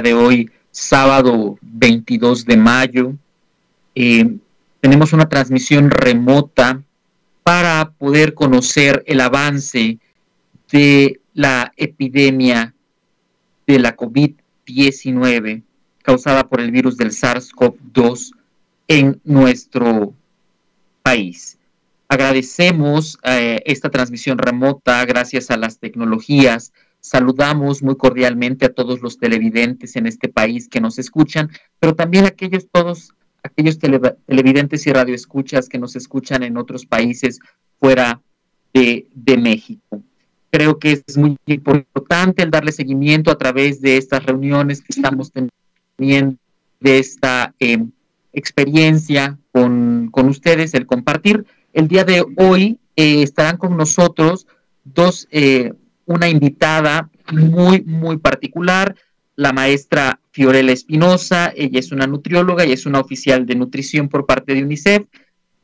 de hoy, sábado 22 de mayo. Eh, tenemos una transmisión remota para poder conocer el avance de la epidemia de la COVID-19 causada por el virus del SARS-CoV-2 en nuestro país. Agradecemos eh, esta transmisión remota gracias a las tecnologías. Saludamos muy cordialmente a todos los televidentes en este país que nos escuchan, pero también a aquellos todos aquellos televidentes y radioescuchas que nos escuchan en otros países fuera de, México. Creo que es muy importante el darle seguimiento a través de estas reuniones que estamos teniendo, de esta eh, experiencia con, con ustedes, el compartir el día de hoy eh, estarán con nosotros dos, eh, una invitada muy, muy particular, la maestra Fiorella Espinosa, ella es una nutrióloga y es una oficial de nutrición por parte de UNICEF,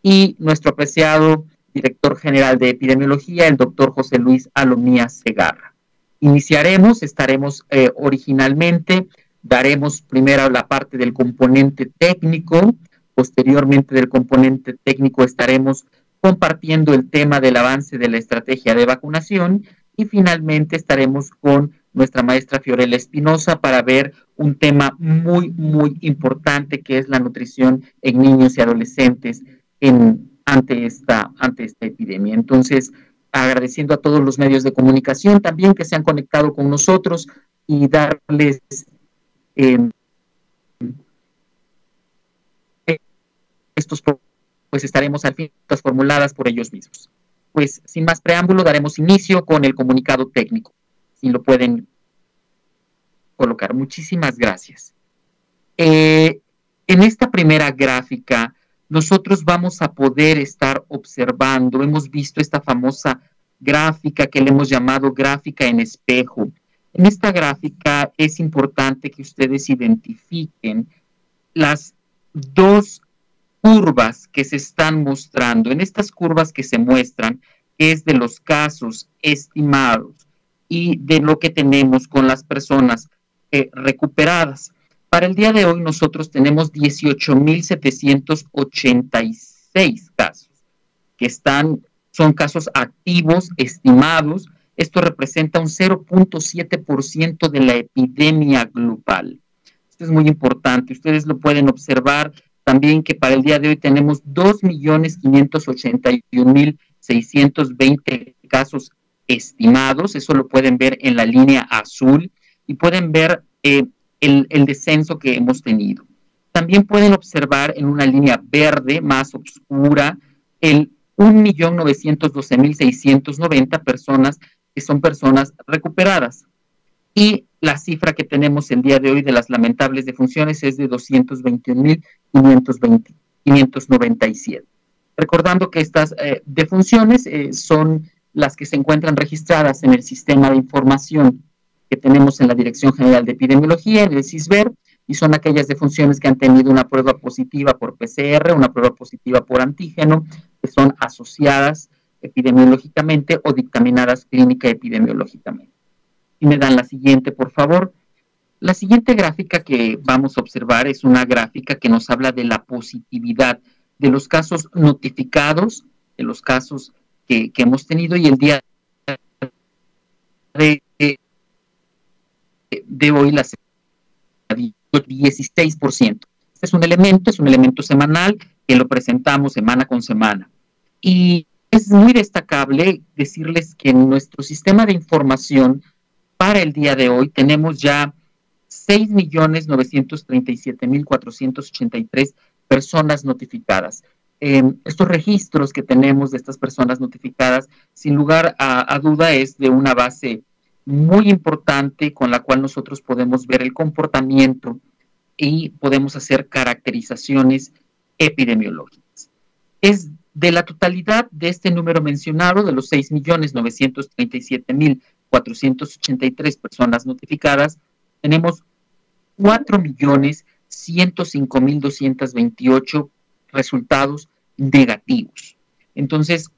y nuestro apreciado director general de epidemiología, el doctor José Luis Alomía Segarra. Iniciaremos, estaremos eh, originalmente, daremos primero la parte del componente técnico, posteriormente del componente técnico estaremos compartiendo el tema del avance de la estrategia de vacunación y finalmente estaremos con nuestra maestra Fiorella Espinosa para ver un tema muy, muy importante que es la nutrición en niños y adolescentes en, ante, esta, ante esta epidemia. Entonces, agradeciendo a todos los medios de comunicación también que se han conectado con nosotros y darles eh, estos pues estaremos al fin formuladas por ellos mismos. Pues sin más preámbulo, daremos inicio con el comunicado técnico, si lo pueden colocar. Muchísimas gracias. Eh, en esta primera gráfica, nosotros vamos a poder estar observando, hemos visto esta famosa gráfica que le hemos llamado gráfica en espejo. En esta gráfica es importante que ustedes identifiquen las dos curvas que se están mostrando, en estas curvas que se muestran, es de los casos estimados y de lo que tenemos con las personas eh, recuperadas. Para el día de hoy nosotros tenemos 18.786 casos que están, son casos activos estimados. Esto representa un 0.7% de la epidemia global. Esto es muy importante. Ustedes lo pueden observar también que para el día de hoy tenemos 2.581.620 casos estimados, eso lo pueden ver en la línea azul y pueden ver eh, el, descenso que hemos tenido. También pueden observar en una línea verde más oscura el 1.912.690 personas que son personas recuperadas. Y la cifra que tenemos el día de hoy de las lamentables defunciones es de 221.597. Recordando que estas eh, defunciones eh, son las que se encuentran registradas en el sistema de información que tenemos en la Dirección General de Epidemiología, en el CISBER, y son aquellas defunciones que han tenido una prueba positiva por PCR, una prueba positiva por antígeno, que son asociadas epidemiológicamente o dictaminadas clínica epidemiológicamente. Y me dan la siguiente, por favor. La siguiente gráfica que vamos a observar es una gráfica que nos habla de la positividad de los casos notificados, de los casos que, hemos tenido y el día de, de hoy la 16%. Este es un elemento, es un elemento semanal que lo presentamos semana con semana. Y es muy destacable decirles que nuestro sistema de información para el día de hoy tenemos ya 6.937.483 personas notificadas. Em, estos registros que tenemos de estas personas notificadas, sin lugar a, a, duda, es de una base muy importante con la cual nosotros podemos ver el comportamiento y podemos hacer caracterizaciones epidemiológicas. Es de la totalidad de este número mencionado, de los 6.937.000 483 personas notificadas, tenemos 4.105.228 resultados negativos. Entonces,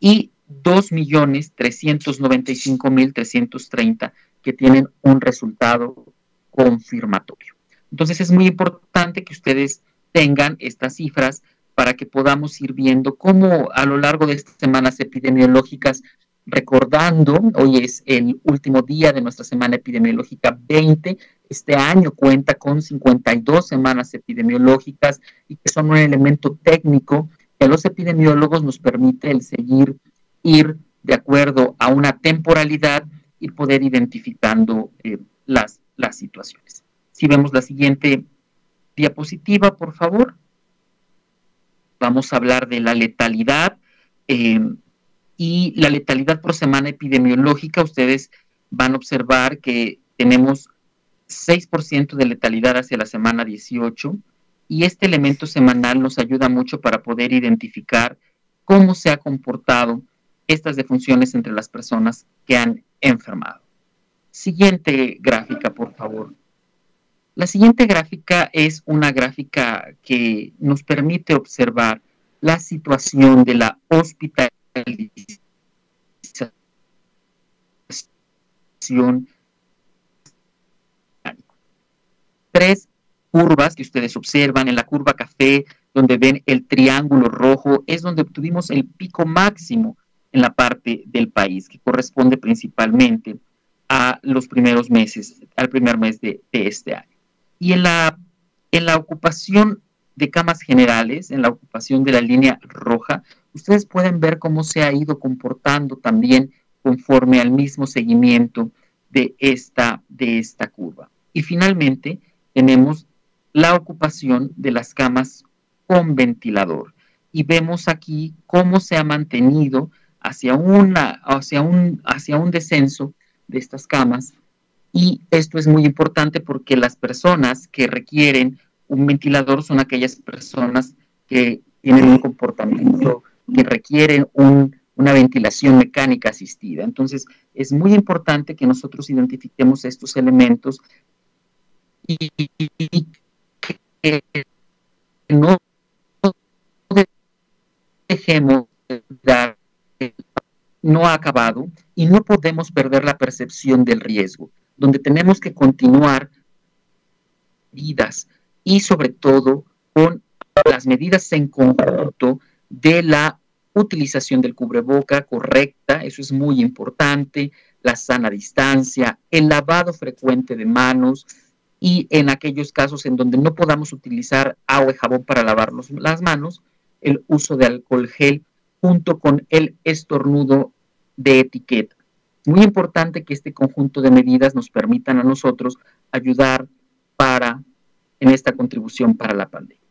y 2.395.330 que tienen un resultado confirmatorio. Entonces es muy importante que ustedes tengan estas cifras para que podamos ir viendo cómo a lo largo de estas semanas epidemiológicas, recordando, hoy es el último día de nuestra semana epidemiológica 20, este año cuenta con 52 semanas epidemiológicas y que son un elemento técnico que a los epidemiólogos nos permite el seguir, ir de acuerdo a una temporalidad y poder identificando eh, las, las situaciones. Si vemos la siguiente diapositiva, por favor. Vamos a hablar de la letalidad eh, y la letalidad por semana epidemiológica. Ustedes van a observar que tenemos 6% de letalidad hacia la semana 18 y este elemento semanal nos ayuda mucho para poder identificar cómo se ha comportado estas defunciones entre las personas que han enfermado. Siguiente gráfica, por favor. La siguiente gráfica es una gráfica que nos permite observar la situación de la hospitalización. Tres curvas que ustedes observan en la curva café, donde ven el triángulo rojo, es donde obtuvimos el pico máximo en la parte del país, que corresponde principalmente a los primeros meses, al primer mes de, este año. Y en la, en la ocupación de camas generales, en la ocupación de la línea roja, ustedes pueden ver cómo se ha ido comportando también conforme al mismo seguimiento de esta, de esta curva. Y finalmente tenemos la ocupación de las camas con ventilador. Y vemos aquí cómo se ha mantenido hacia, hacia, un, hacia un descenso de estas camas. Y esto es muy importante porque las personas que requieren un ventilador son aquellas personas que tienen un comportamiento que requieren una ventilación mecánica asistida. Entonces, es muy importante que nosotros identifiquemos estos elementos y, que no dejemos de dar no ha acabado y no podemos perder la percepción del riesgo, donde tenemos que continuar vidas y sobre todo con las medidas en conjunto de la utilización del cubreboca correcta, eso es muy importante, la sana distancia, el lavado frecuente de manos y en aquellos casos en donde no podamos utilizar agua y jabón para lavarnos las manos, el uso de alcohol gel junto con el estornudo de etiqueta. Muy importante que este conjunto de medidas nos permitan a nosotros ayudar para en esta contribución para la pandemia.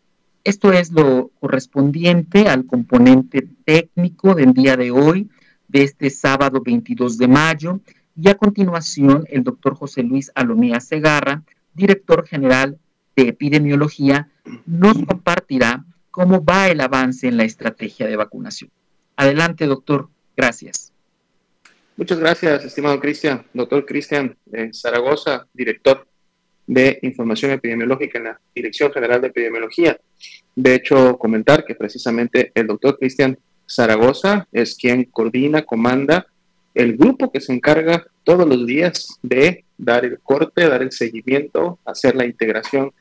Esto es lo correspondiente al componente técnico del día de hoy, de este sábado 22 de mayo. Y a continuación, el doctor José Luis Alomía Segarra, director general de epidemiología, nos compartirá cómo va el avance en la estrategia de vacunación. Adelante, doctor. Gracias. Muchas gracias, estimado Cristian. Doctor Cristian Zaragoza, director de Información Epidemiológica en la Dirección General de Epidemiología. De hecho, comentar que precisamente el doctor Cristian Zaragoza es quien coordina, comanda el grupo que se encarga todos los días de dar el corte, dar el seguimiento, hacer la integración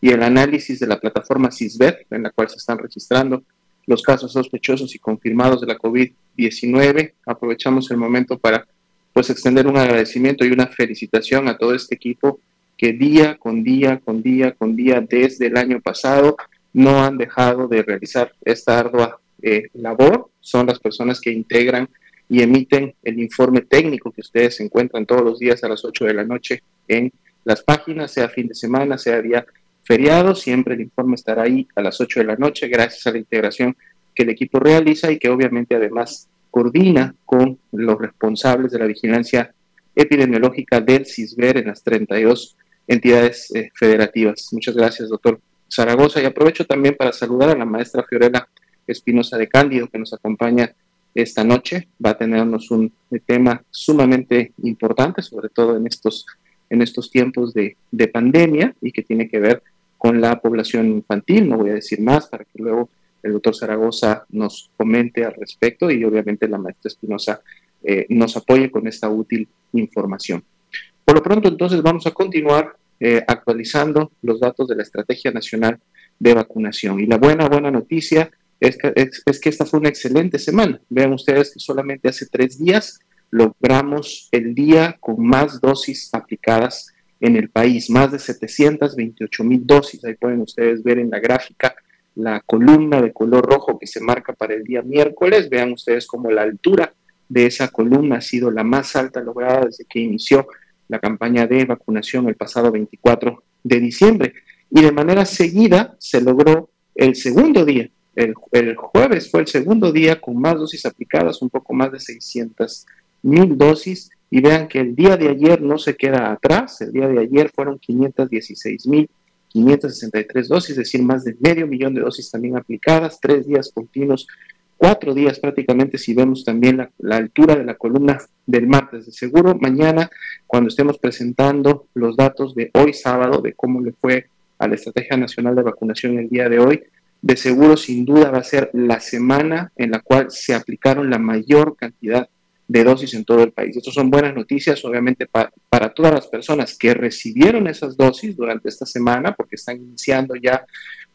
y el análisis de la plataforma CISBET, en la cual se están registrando los casos sospechosos y confirmados de la COVID-19. Aprovechamos el momento para pues extender un agradecimiento y una felicitación a todo este equipo que día con día, con día, con día, desde el año pasado, no han dejado de realizar esta ardua eh, labor. Son las personas que integran y emiten el informe técnico que ustedes encuentran todos los días a las 8 de la noche en las páginas, sea fin de semana, sea día feriado, siempre el informe estará ahí a las 8 de la noche, gracias a la integración que el equipo realiza y que obviamente además coordina con los responsables de la vigilancia epidemiológica del CISBER en las 32 entidades eh, federativas. Muchas gracias, doctor Zaragoza. Y aprovecho también para saludar a la maestra Fiorella Espinosa de Cándido, que nos acompaña esta noche. Va a tenernos un tema sumamente importante, sobre todo en estos, en estos tiempos de, de pandemia y que tiene que ver con la población infantil. No voy a decir más para que luego el doctor Zaragoza nos comente al respecto y obviamente la maestra Espinosa eh, nos apoye con esta útil información. Por lo pronto, entonces, vamos a continuar eh, actualizando los datos de la Estrategia Nacional de Vacunación. Y la buena, buena noticia es que, es que esta fue una excelente semana. Vean ustedes que solamente hace tres días logramos el día con más dosis aplicadas en el país, más de 728 mil dosis. Ahí pueden ustedes ver en la gráfica la columna de color rojo que se marca para el día miércoles. Vean ustedes cómo la altura de esa columna ha sido la más alta lograda desde que inició la campaña de vacunación el pasado 24 de diciembre. Y de manera seguida se logró el segundo día. El, el jueves fue el segundo día con más dosis aplicadas, un poco más de 600 mil dosis y vean que el día de ayer no se queda atrás, el día de ayer fueron 516 mil 563 dosis, es decir, más de medio millón de dosis también aplicadas, tres días continuos, cuatro días prácticamente, si vemos también la, altura de la columna del martes. De seguro, mañana, cuando estemos presentando los datos de hoy sábado, de cómo le fue a la Estrategia Nacional de Vacunación el día de hoy, de seguro, sin duda, va a ser la semana en la cual se aplicaron la mayor cantidad de dosis en todo el país. Estas son buenas noticias, obviamente, para todas las personas que recibieron esas dosis durante esta semana, porque están iniciando ya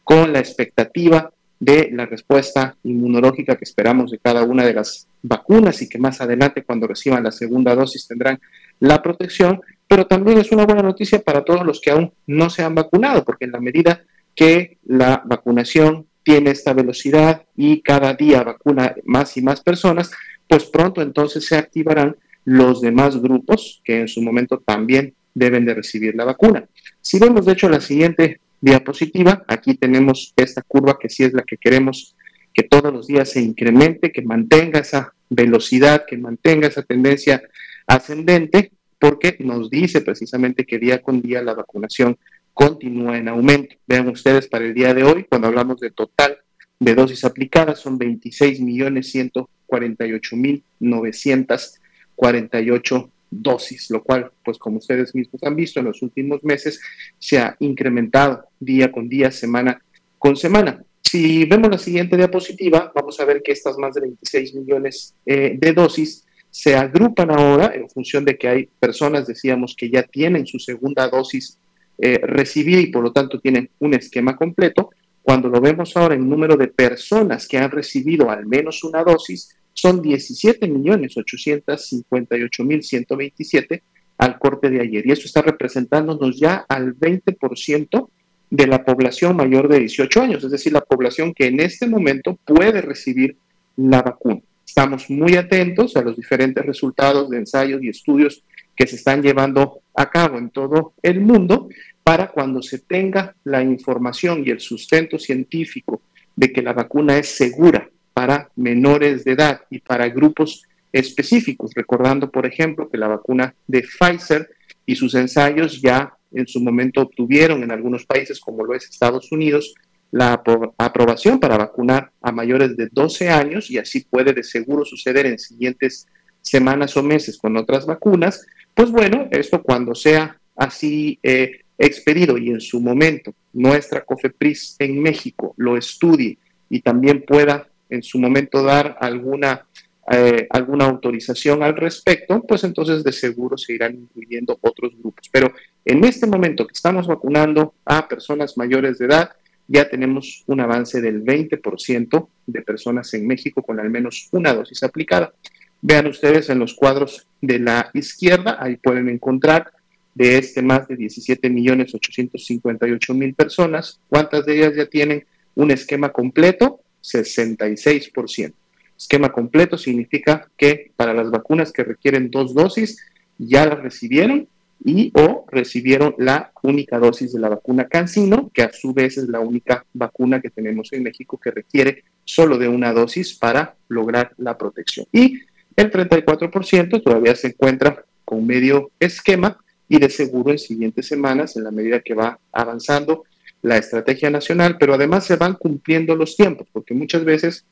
con la expectativa de la respuesta inmunológica que esperamos de cada una de las vacunas y que más adelante, cuando reciban la segunda dosis, tendrán la protección. Pero también es una buena noticia para todos los que aún no se han vacunado, porque en la medida que la vacunación tiene esta velocidad y cada día vacuna más y más personas, pues pronto entonces se activarán los demás grupos que en su momento también deben de recibir la vacuna. Si vemos de hecho la siguiente diapositiva, aquí tenemos esta curva que sí es la que queremos que todos los días se incremente, que mantenga esa velocidad, que mantenga esa tendencia ascendente, porque nos dice precisamente que día con día la vacunación continúa en aumento. Vean ustedes para el día de hoy, cuando hablamos de total de dosis aplicadas, son 26 millones 48.948 dosis, lo cual, pues como ustedes mismos han visto en los últimos meses, se ha incrementado día con día, semana con semana. Si vemos la siguiente diapositiva, vamos a ver que estas más de 26 millones eh, de dosis se agrupan ahora en función de que hay personas, decíamos, que ya tienen su segunda dosis eh, recibida y por lo tanto tienen un esquema completo. Cuando lo vemos ahora en número de personas que han recibido al menos una dosis, son 17.858.127 al corte de ayer. Y eso está representándonos ya al 20% de la población mayor de 18 años, es decir, la población que en este momento puede recibir la vacuna. Estamos muy atentos a los diferentes resultados de ensayos y estudios que se están llevando a cabo en todo el mundo para cuando se tenga la información y el sustento científico de que la vacuna es segura para menores de edad y para grupos específicos, recordando, por ejemplo, que la vacuna de Pfizer y sus ensayos ya en su momento obtuvieron en algunos países, como lo es Estados Unidos, la aprobación para vacunar a mayores de 12 años y así puede de seguro suceder en siguientes semanas o meses con otras vacunas, pues bueno, esto cuando sea así eh, expedido y en su momento nuestra COFEPRIS en México lo estudie y también pueda en su momento dar alguna, eh, alguna autorización al respecto, pues entonces de seguro se irán incluyendo otros grupos. Pero en este momento que estamos vacunando a personas mayores de edad, ya tenemos un avance del 20% de personas en México con al menos una dosis aplicada. Vean ustedes en los cuadros de la izquierda, ahí pueden encontrar de este más de 17 millones 858 mil personas, cuántas de ellas ya tienen un esquema completo 66%. Esquema completo significa que para las vacunas que requieren dos dosis ya las recibieron y o recibieron la única dosis de la vacuna CanSino, que a su vez es la única vacuna que tenemos en México que requiere solo de una dosis para lograr la protección. Y el 34% todavía se encuentra con medio esquema y de seguro en siguientes semanas, en la medida que va avanzando la estrategia nacional, pero además se van cumpliendo los tiempos, porque muchas veces,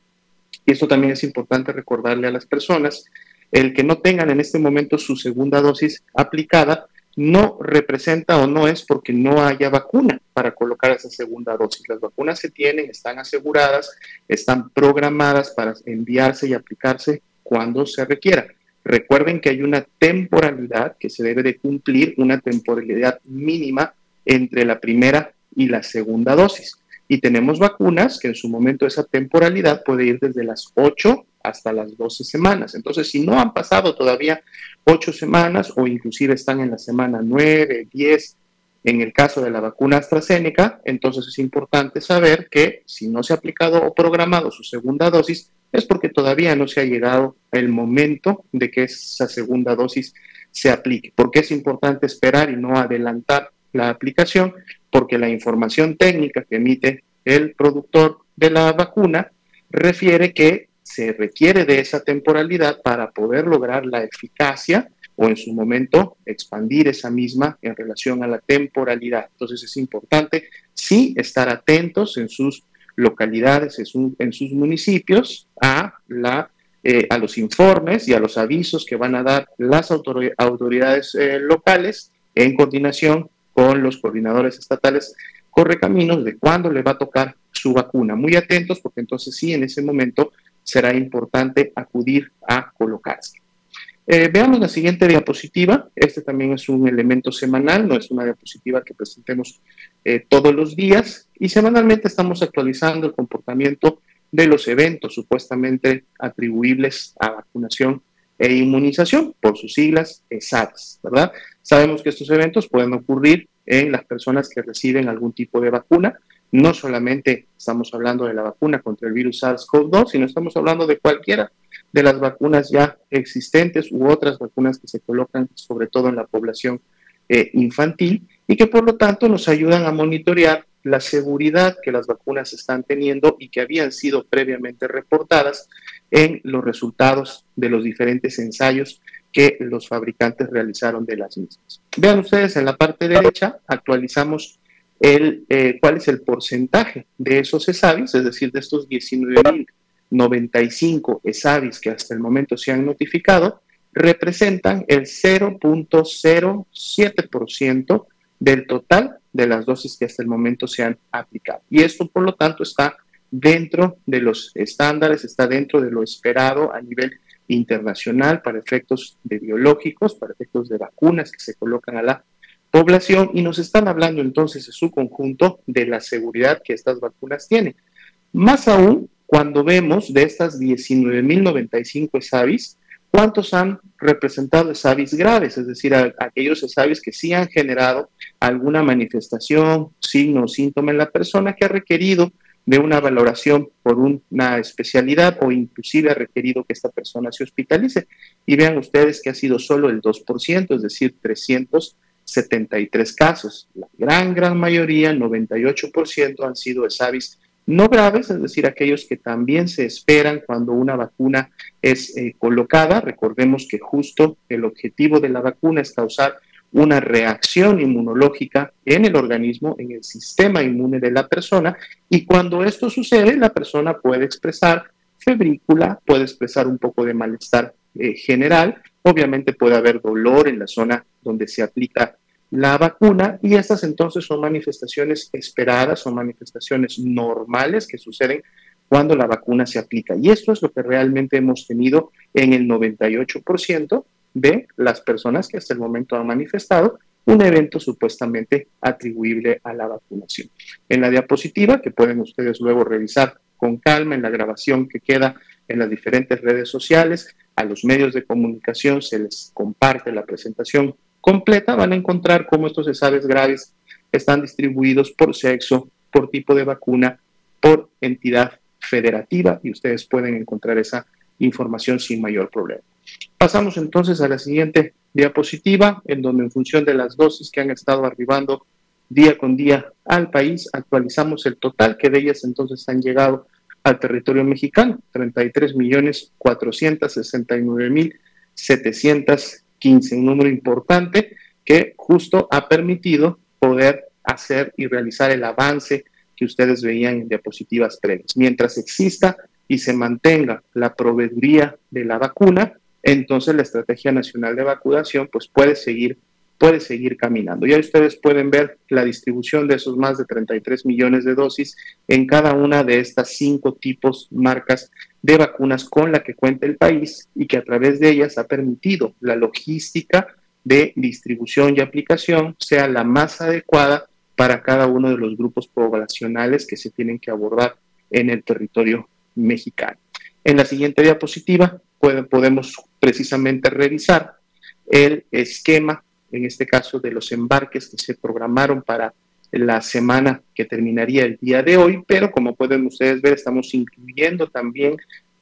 y esto también es importante recordarle a las personas, el que no tengan en este momento su segunda dosis aplicada no representa o no es porque no haya vacuna para colocar esa segunda dosis. Las vacunas se tienen, están aseguradas, están programadas para enviarse y aplicarse cuando se requiera. Recuerden que hay una temporalidad que se debe de cumplir, una temporalidad mínima entre la primera y la segunda dosis. Y tenemos vacunas que en su momento esa temporalidad puede ir desde las 8 hasta las 12 semanas. Entonces, si no han pasado todavía 8 semanas o inclusive están en la semana 9, 10, en el caso de la vacuna AstraZeneca, entonces es importante saber que si no se ha aplicado o programado su segunda dosis, es porque todavía no se ha llegado el momento de que esa segunda dosis se aplique. ¿Por qué es importante esperar y no adelantar la aplicación? Porque la información técnica que emite el productor de la vacuna refiere que se requiere de esa temporalidad para poder lograr la eficacia o en su momento expandir esa misma en relación a la temporalidad. Entonces es importante sí estar atentos en sus localidades, en, sus municipios, a, la, eh, a los informes y a los avisos que van a dar las autoridades eh, locales en coordinación con los coordinadores estatales corre caminos de cuándo le va a tocar su vacuna. Muy atentos porque entonces sí, en ese momento será importante acudir a colocarse. Eh, veamos la siguiente diapositiva. Este también es un elemento semanal, no es una diapositiva que presentemos eh, todos los días. Y semanalmente estamos actualizando el comportamiento de los eventos supuestamente atribuibles a vacunación e inmunización, por sus siglas ESADS, ¿verdad? Sabemos que estos eventos pueden ocurrir en las personas que reciben algún tipo de vacuna. No solamente estamos hablando de la vacuna contra el virus SARS-CoV-2, sino estamos hablando de cualquiera de las vacunas ya existentes u otras vacunas que se colocan sobre todo en la población eh, infantil y que por lo tanto nos ayudan a monitorear la seguridad que las vacunas están teniendo y que habían sido previamente reportadas en los resultados de los diferentes ensayos que los fabricantes realizaron de las mismas. Vean ustedes en la parte derecha, actualizamos el, eh, cuál es el porcentaje de esos ESAVIS, es decir, de estos 19.095 ESAVIS que hasta el momento se han notificado, representan el 0.07% del total de las dosis que hasta el momento se han aplicado. Y esto, por lo tanto, está dentro de los estándares, está dentro de lo esperado a nivel internacional para efectos de biológicos, para efectos de vacunas que se colocan a la población y nos están hablando entonces en su conjunto de la seguridad que estas vacunas tienen. Más aún cuando vemos de estas 19.095 ESAVIS, ¿Cuántos han representado SAVIS graves? Es decir, aquellos SAVIS que sí han generado alguna manifestación, signo o síntoma en la persona que ha requerido de una valoración por una especialidad o inclusive ha requerido que esta persona se hospitalice. Y vean ustedes que ha sido solo el 2%, es decir, 373 casos. La gran, gran mayoría, 98%, han sido SAVIS no graves, es decir, aquellos que también se esperan cuando una vacuna es eh, colocada. Recordemos que justo el objetivo de la vacuna es causar una reacción inmunológica en el organismo, en el sistema inmune de la persona, y cuando esto sucede, la persona puede expresar febrícula, puede expresar un poco de malestar eh, general, obviamente puede haber dolor en la zona donde se aplica la vacuna y estas entonces son manifestaciones esperadas, son manifestaciones normales que suceden cuando la vacuna se aplica. Y esto es lo que realmente hemos tenido en el 98% de las personas que hasta el momento han manifestado un evento supuestamente atribuible a la vacunación. En la diapositiva, que pueden ustedes luego revisar con calma en la grabación que queda en las diferentes redes sociales, a los medios de comunicación se les comparte la presentación completa, van a encontrar cómo estos cesares graves están distribuidos por sexo, por tipo de vacuna, por entidad federativa y ustedes pueden encontrar esa información sin mayor problema. Pasamos entonces a la siguiente diapositiva, en donde en función de las dosis que han estado arribando día con día al país, actualizamos el total que de ellas entonces han llegado al territorio mexicano, 33 millones 469 mil 15, un número importante que justo ha permitido poder hacer y realizar el avance que ustedes veían en diapositivas previas. Mientras exista y se mantenga la proveeduría de la vacuna, entonces la Estrategia Nacional de Vacunación pues puede seguir puede seguir caminando. Ya ustedes pueden ver la distribución de esos más de 33 millones de dosis en cada una de estas cinco tipos, marcas de vacunas con la que cuenta el país y que a través de ellas ha permitido la logística de distribución y aplicación sea la más adecuada para cada uno de los grupos poblacionales que se tienen que abordar en el territorio mexicano. En la siguiente diapositiva podemos precisamente revisar el esquema, en este caso de los embarques que se programaron para la semana que terminaría el día de hoy, pero como pueden ustedes ver, estamos incluyendo también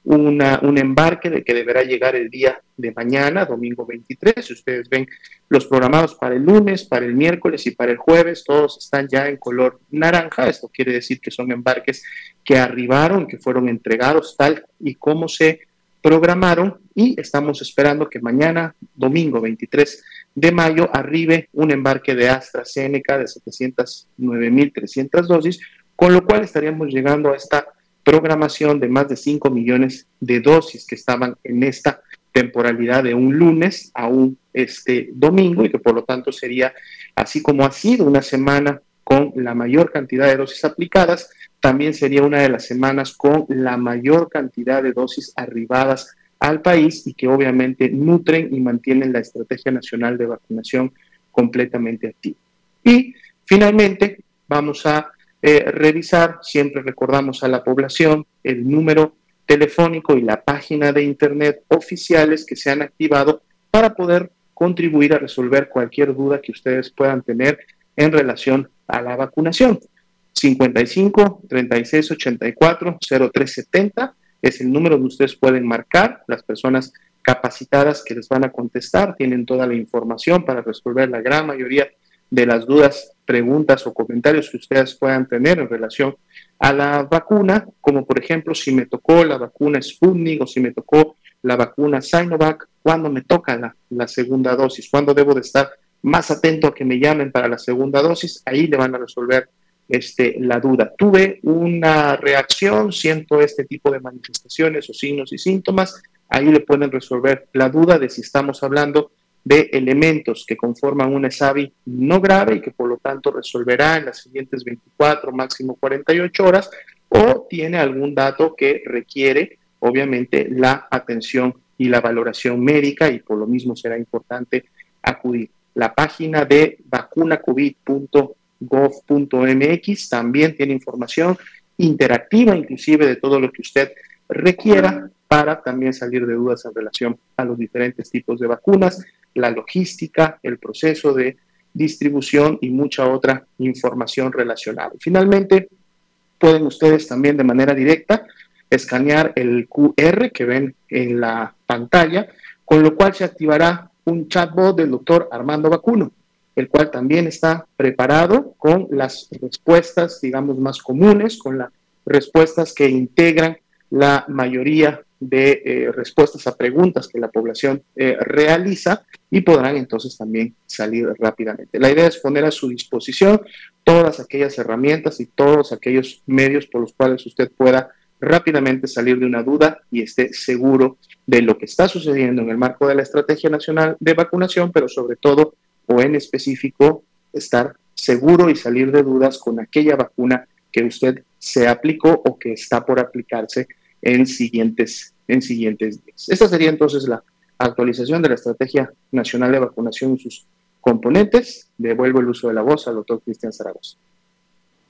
un embarque de que deberá llegar el día de mañana, domingo 23. Si ustedes ven los programados para el lunes, para el miércoles y para el jueves, todos están ya en color naranja. Esto quiere decir que son embarques que arribaron, que fueron entregados tal y como se programaron y estamos esperando que mañana, domingo 23 de mayo, arribe un embarque de AstraZeneca de 709.300 dosis, con lo cual estaríamos llegando a esta programación de más de 5 millones de dosis que estaban en esta temporalidad de un lunes a un este domingo y que por lo tanto sería así como ha sido una semana con la mayor cantidad de dosis aplicadas, también sería una de las semanas con la mayor cantidad de dosis arribadas al país y que obviamente nutren y mantienen la estrategia nacional de vacunación completamente activa. Y finalmente vamos a eh, revisar, siempre recordamos a la población el número telefónico y la página de internet oficiales que se han activado para poder contribuir a resolver cualquier duda que ustedes puedan tener en relación a la vacunación. 55 36 84 0370 es el número donde ustedes pueden marcar. Las personas capacitadas que les van a contestar tienen toda la información para resolver la gran mayoría de las dudas, preguntas o comentarios que ustedes puedan tener en relación a la vacuna, como por ejemplo si me tocó la vacuna Sputnik o si me tocó la vacuna Sinovac, cuándo me toca la, la segunda dosis, cuándo debo de estar más atento a que me llamen para la segunda dosis, ahí le van a resolver este, la duda. Tuve una reacción, siento este tipo de manifestaciones o signos y síntomas, ahí le pueden resolver la duda de si estamos hablando de elementos que conforman una SAVI no grave y que por lo tanto resolverá en las siguientes 24, máximo 48 horas, o tiene algún dato que requiere, obviamente, la atención y la valoración médica y por lo mismo será importante acudir. La página de vacunacovid.gov.mx también tiene información interactiva, inclusive de todo lo que usted requiera para también salir de dudas en relación a los diferentes tipos de vacunas la logística, el proceso de distribución y mucha otra información relacionada. Finalmente, pueden ustedes también de manera directa escanear el QR que ven en la pantalla, con lo cual se activará un chatbot del doctor Armando Vacuno, el cual también está preparado con las respuestas, digamos, más comunes, con las respuestas que integran la mayoría de eh, respuestas a preguntas que la población eh, realiza y podrán entonces también salir rápidamente. La idea es poner a su disposición todas aquellas herramientas y todos aquellos medios por los cuales usted pueda rápidamente salir de una duda y esté seguro de lo que está sucediendo en el marco de la Estrategia Nacional de Vacunación, pero sobre todo o en específico estar seguro y salir de dudas con aquella vacuna que usted se aplicó o que está por aplicarse en siguientes, en siguientes días. Esta sería entonces la actualización de la Estrategia Nacional de Vacunación y sus componentes. Devuelvo el uso de la voz al doctor Cristian Zaragoza.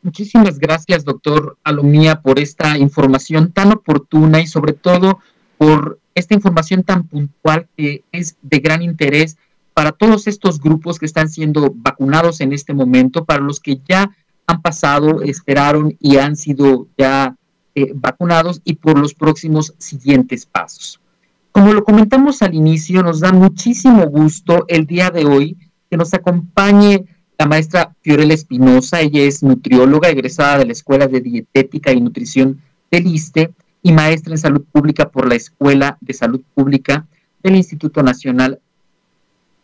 Muchísimas gracias, doctor Alomía, por esta información tan oportuna y sobre todo por esta información tan puntual que es de gran interés para todos estos grupos que están siendo vacunados en este momento, para los que ya han pasado, esperaron y han sido ya eh, vacunados y por los próximos siguientes pasos. Como lo comentamos al inicio, nos da muchísimo gusto el día de hoy que nos acompañe la maestra Fiorella Espinosa. Ella es nutrióloga egresada de la Escuela de Dietética y Nutrición del ISTE y maestra en salud pública por la Escuela de Salud Pública del Instituto Nacional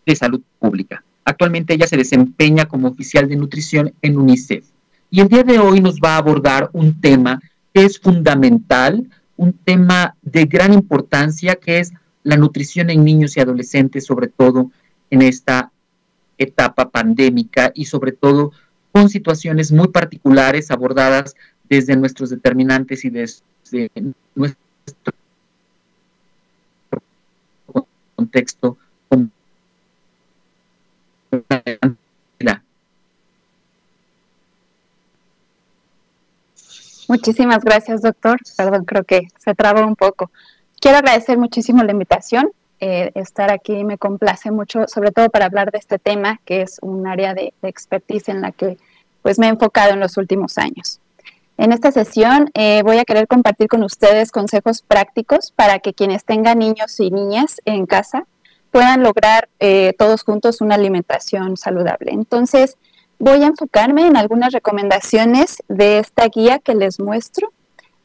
de Salud Pública. Actualmente ella se desempeña como oficial de nutrición en UNICEF. Y el día de hoy nos va a abordar un tema es fundamental, un tema de gran importancia que es la nutrición en niños y adolescentes, sobre todo en esta etapa pandémica y sobre todo con situaciones muy particulares abordadas desde nuestros determinantes y desde nuestro contexto Muchísimas gracias, doctor. Perdón, creo que se trabó un poco. Quiero agradecer muchísimo la invitación. Eh, estar aquí me complace mucho, sobre todo para hablar de este tema, que es un área de, de expertise en la que pues, me he enfocado en los últimos años. En esta sesión eh, voy a querer compartir con ustedes consejos prácticos para que quienes tengan niños y niñas en casa puedan lograr eh, todos juntos una alimentación saludable. Entonces, voy a enfocarme en algunas recomendaciones de esta guía que les muestro.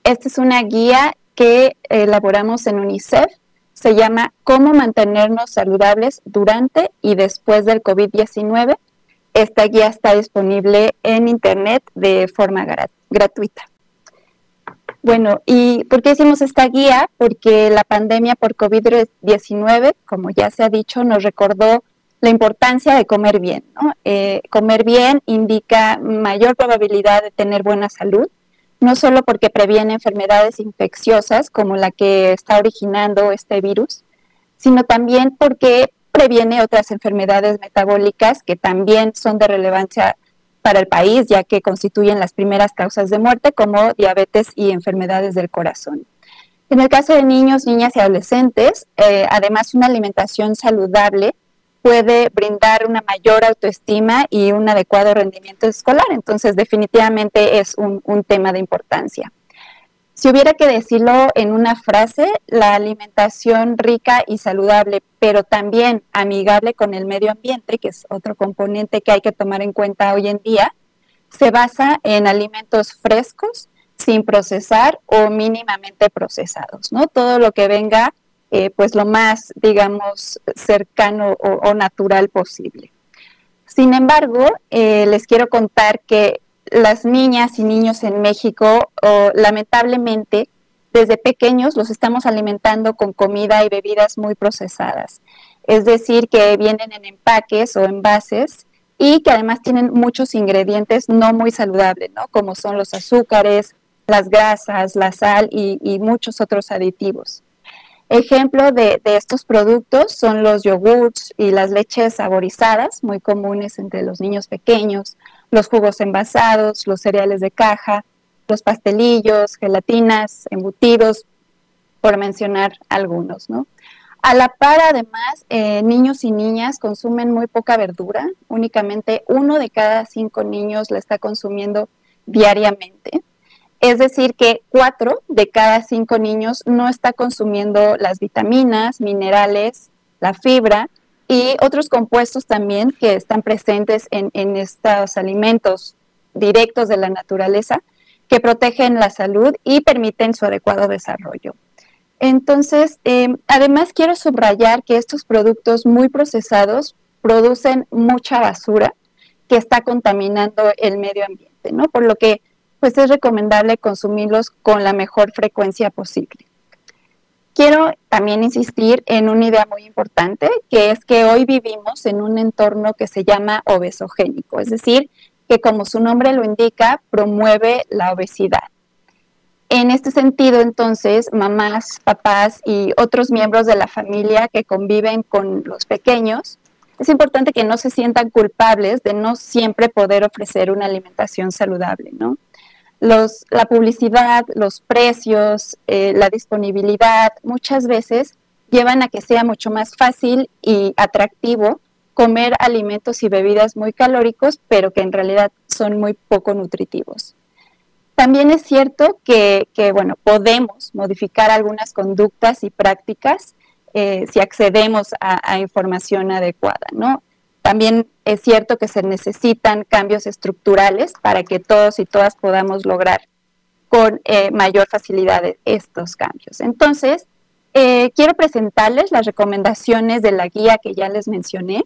Esta es una guía que elaboramos en UNICEF. Se llama Cómo mantenernos saludables durante y después del COVID-19. Esta guía está disponible en Internet de forma gratuita. Bueno, ¿y por qué hicimos esta guía? Porque la pandemia por COVID-19, como ya se ha dicho, nos recordó la importancia de comer bien. Eh, comer bien indica mayor probabilidad de tener buena salud, no solo porque previene enfermedades infecciosas como la que está originando este virus, sino también porque previene otras enfermedades metabólicas que también son de relevancia para el país, ya que constituyen las primeras causas de muerte, como diabetes y enfermedades del corazón. En el caso de niños, niñas y adolescentes, eh, además una alimentación saludable puede brindar una mayor autoestima y un adecuado rendimiento escolar. Entonces, definitivamente es un, un tema de importancia. Si hubiera que decirlo en una frase, la alimentación rica y saludable, pero también amigable con el medio ambiente, que es otro componente que hay que tomar en cuenta hoy en día, se basa en alimentos frescos, sin procesar o mínimamente procesados, ¿no? Todo lo que venga, eh, pues lo más, digamos, cercano o, natural posible. Sin embargo, eh, les quiero contar que las niñas y niños en México, lamentablemente, desde pequeños los estamos alimentando con comida y bebidas muy procesadas. Es decir, que vienen en empaques o envases y que además tienen muchos ingredientes no muy saludables, ¿no? Como son los azúcares, las grasas, la sal y, muchos otros aditivos. Ejemplo de, de, estos productos son los yogurts y las leches saborizadas, muy comunes entre los niños pequeños, los jugos envasados, los cereales de caja, los pastelillos, gelatinas, embutidos, por mencionar algunos, ¿no? A la par, además, eh, niños y niñas consumen muy poca verdura, únicamente uno de cada cinco niños la está consumiendo diariamente. Es decir, que cuatro de cada cinco niños no está consumiendo las vitaminas, minerales, la fibra y otros compuestos también que están presentes en, estos alimentos directos de la naturaleza que protegen la salud y permiten su adecuado desarrollo. Entonces, em, además quiero subrayar que estos productos muy procesados producen mucha basura que está contaminando el medio ambiente, ¿no? Por lo que, pues es recomendable consumirlos con la mejor frecuencia posible. Quiero también insistir en una idea muy importante, que es que hoy vivimos en un entorno que se llama obesogénico, es decir, que como su nombre lo indica, promueve la obesidad. En este sentido, entonces, mamás, papás y otros miembros de la familia que conviven con los pequeños, es importante que no se sientan culpables de no siempre poder ofrecer una alimentación saludable, ¿no? La publicidad, los precios, eh, la disponibilidad, muchas veces llevan a que sea mucho más fácil y atractivo comer alimentos y bebidas muy calóricos, pero que en realidad son muy poco nutritivos. También es cierto que, bueno, podemos modificar algunas conductas y prácticas eh, si accedemos a, a, información adecuada, ¿no? También es cierto que se necesitan cambios estructurales para que todos y todas podamos lograr con eh, mayor facilidad estos cambios. Entonces, eh, quiero presentarles las recomendaciones de la guía que ya les mencioné.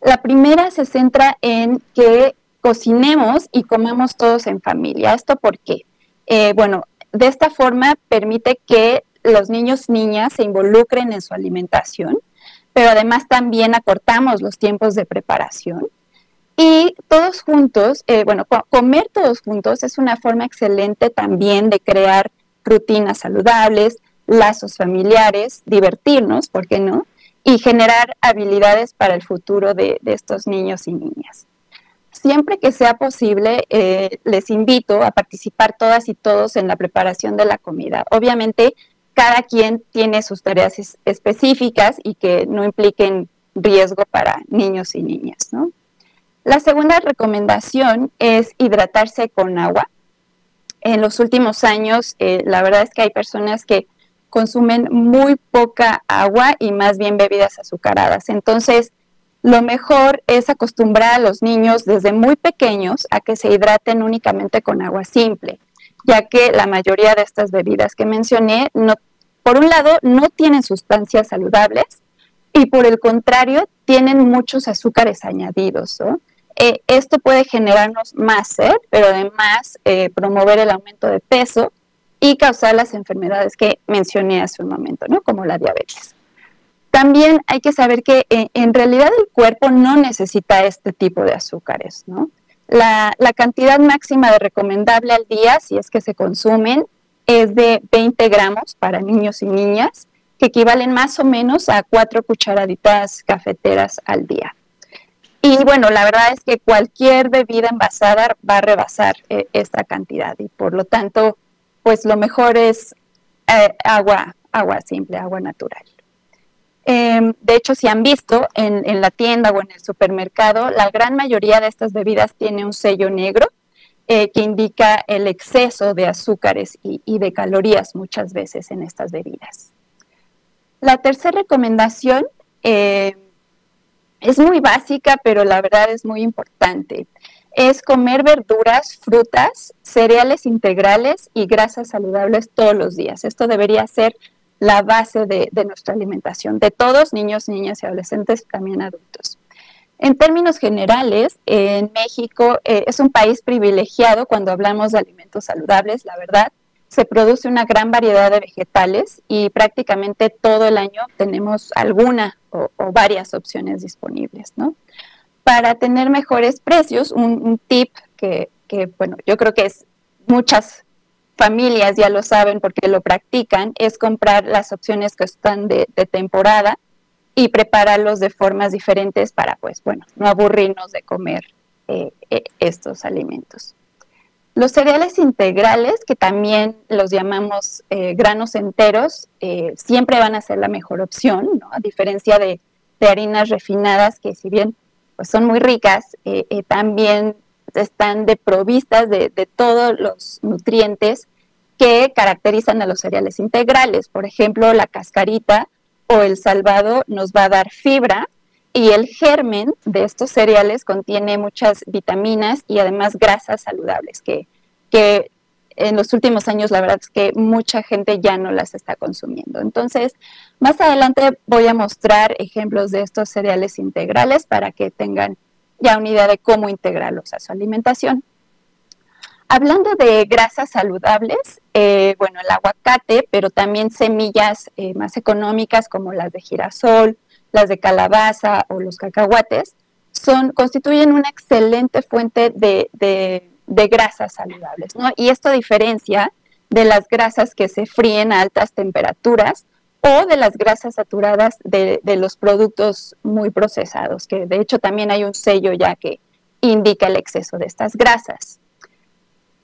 La primera se centra en que cocinemos y comemos todos en familia. ¿Esto por qué? Eh, bueno, de esta forma permite que los niños, niñas se involucren en su alimentación pero además también acortamos los tiempos de preparación. Y todos juntos, eh, bueno, comer todos juntos es una forma excelente también de crear rutinas saludables, lazos familiares, divertirnos, ¿por qué no? Y generar habilidades para el futuro de, estos niños y niñas. siempre que sea posible, eh, les invito a participar todas y todos en la preparación de la comida. Obviamente, cada quien tiene sus tareas específicas y que no impliquen riesgo para niños y niñas. La segunda recomendación es hidratarse con agua. En los últimos años, eh, la verdad es que hay personas que consumen muy poca agua y más bien bebidas azucaradas. Entonces, lo mejor es acostumbrar a los niños desde muy pequeños a que se hidraten únicamente con agua simple, ya que la mayoría de estas bebidas que mencioné, no, por un lado, no tienen sustancias saludables y por el contrario, tienen muchos azúcares añadidos. Eh, esto puede generarnos más sed, pero además eh, promover el aumento de peso y causar las enfermedades que mencioné hace un momento, como la diabetes. También hay que saber que eh, en realidad el cuerpo no necesita este tipo de azúcares, ¿no? La, cantidad máxima de recomendable al día, si es que se consumen, es de 20 gramos para niños y niñas, que equivalen más o menos a cuatro cucharaditas cafeteras al día. Y bueno, la verdad es que cualquier bebida envasada va a rebasar eh, esta cantidad y por lo tanto, pues lo mejor es eh, agua, agua simple, agua natural. Em, de hecho, si han visto en, la tienda o en el supermercado, la gran mayoría de estas bebidas tiene un sello negro eh, que indica el exceso de azúcares y, de calorías muchas veces en estas bebidas. La tercera recomendación eh, es muy básica, pero la verdad es muy importante. Es comer verduras, frutas, cereales integrales y grasas saludables todos los días. Esto debería ser la base de, nuestra alimentación, de todos, niños, niñas y adolescentes, también adultos. En términos generales, en México eh, es un país privilegiado cuando hablamos de alimentos saludables, la verdad. Se produce una gran variedad de vegetales y prácticamente todo el año tenemos alguna o, varias opciones disponibles, ¿no? Para tener mejores precios, un, tip que, que, bueno, yo creo que es muchas familias ya lo saben porque lo practican, es comprar las opciones que están de, temporada y prepararlos de formas diferentes para, pues, bueno, no aburrirnos de comer eh, eh, estos alimentos. Los cereales integrales, que también los llamamos eh, granos enteros, siempre van a ser la mejor opción, a diferencia de, harinas refinadas, que si bien pues, son muy ricas, también están deprovistas de, de todos los nutrientes que caracterizan a los cereales integrales. Por ejemplo, la cascarita o el salvado nos va a dar fibra y el germen de estos cereales contiene muchas vitaminas y además grasas saludables que, que en los últimos años la verdad es que mucha gente ya no las está consumiendo. Entonces, más adelante voy a mostrar ejemplos de estos cereales integrales para que tengan ya una idea de cómo integrarlos a su alimentación. Hablando de grasas saludables, eh, bueno, el aguacate, pero también semillas eh, más económicas como las de girasol, las de calabaza o los cacahuates, son, constituyen una excelente fuente de, grasas saludables, ¿no? Y esto diferencia de las grasas que se fríen a altas temperaturas o de las grasas saturadas de, de los productos muy procesados, que de hecho también hay un sello ya que indica el exceso de estas grasas.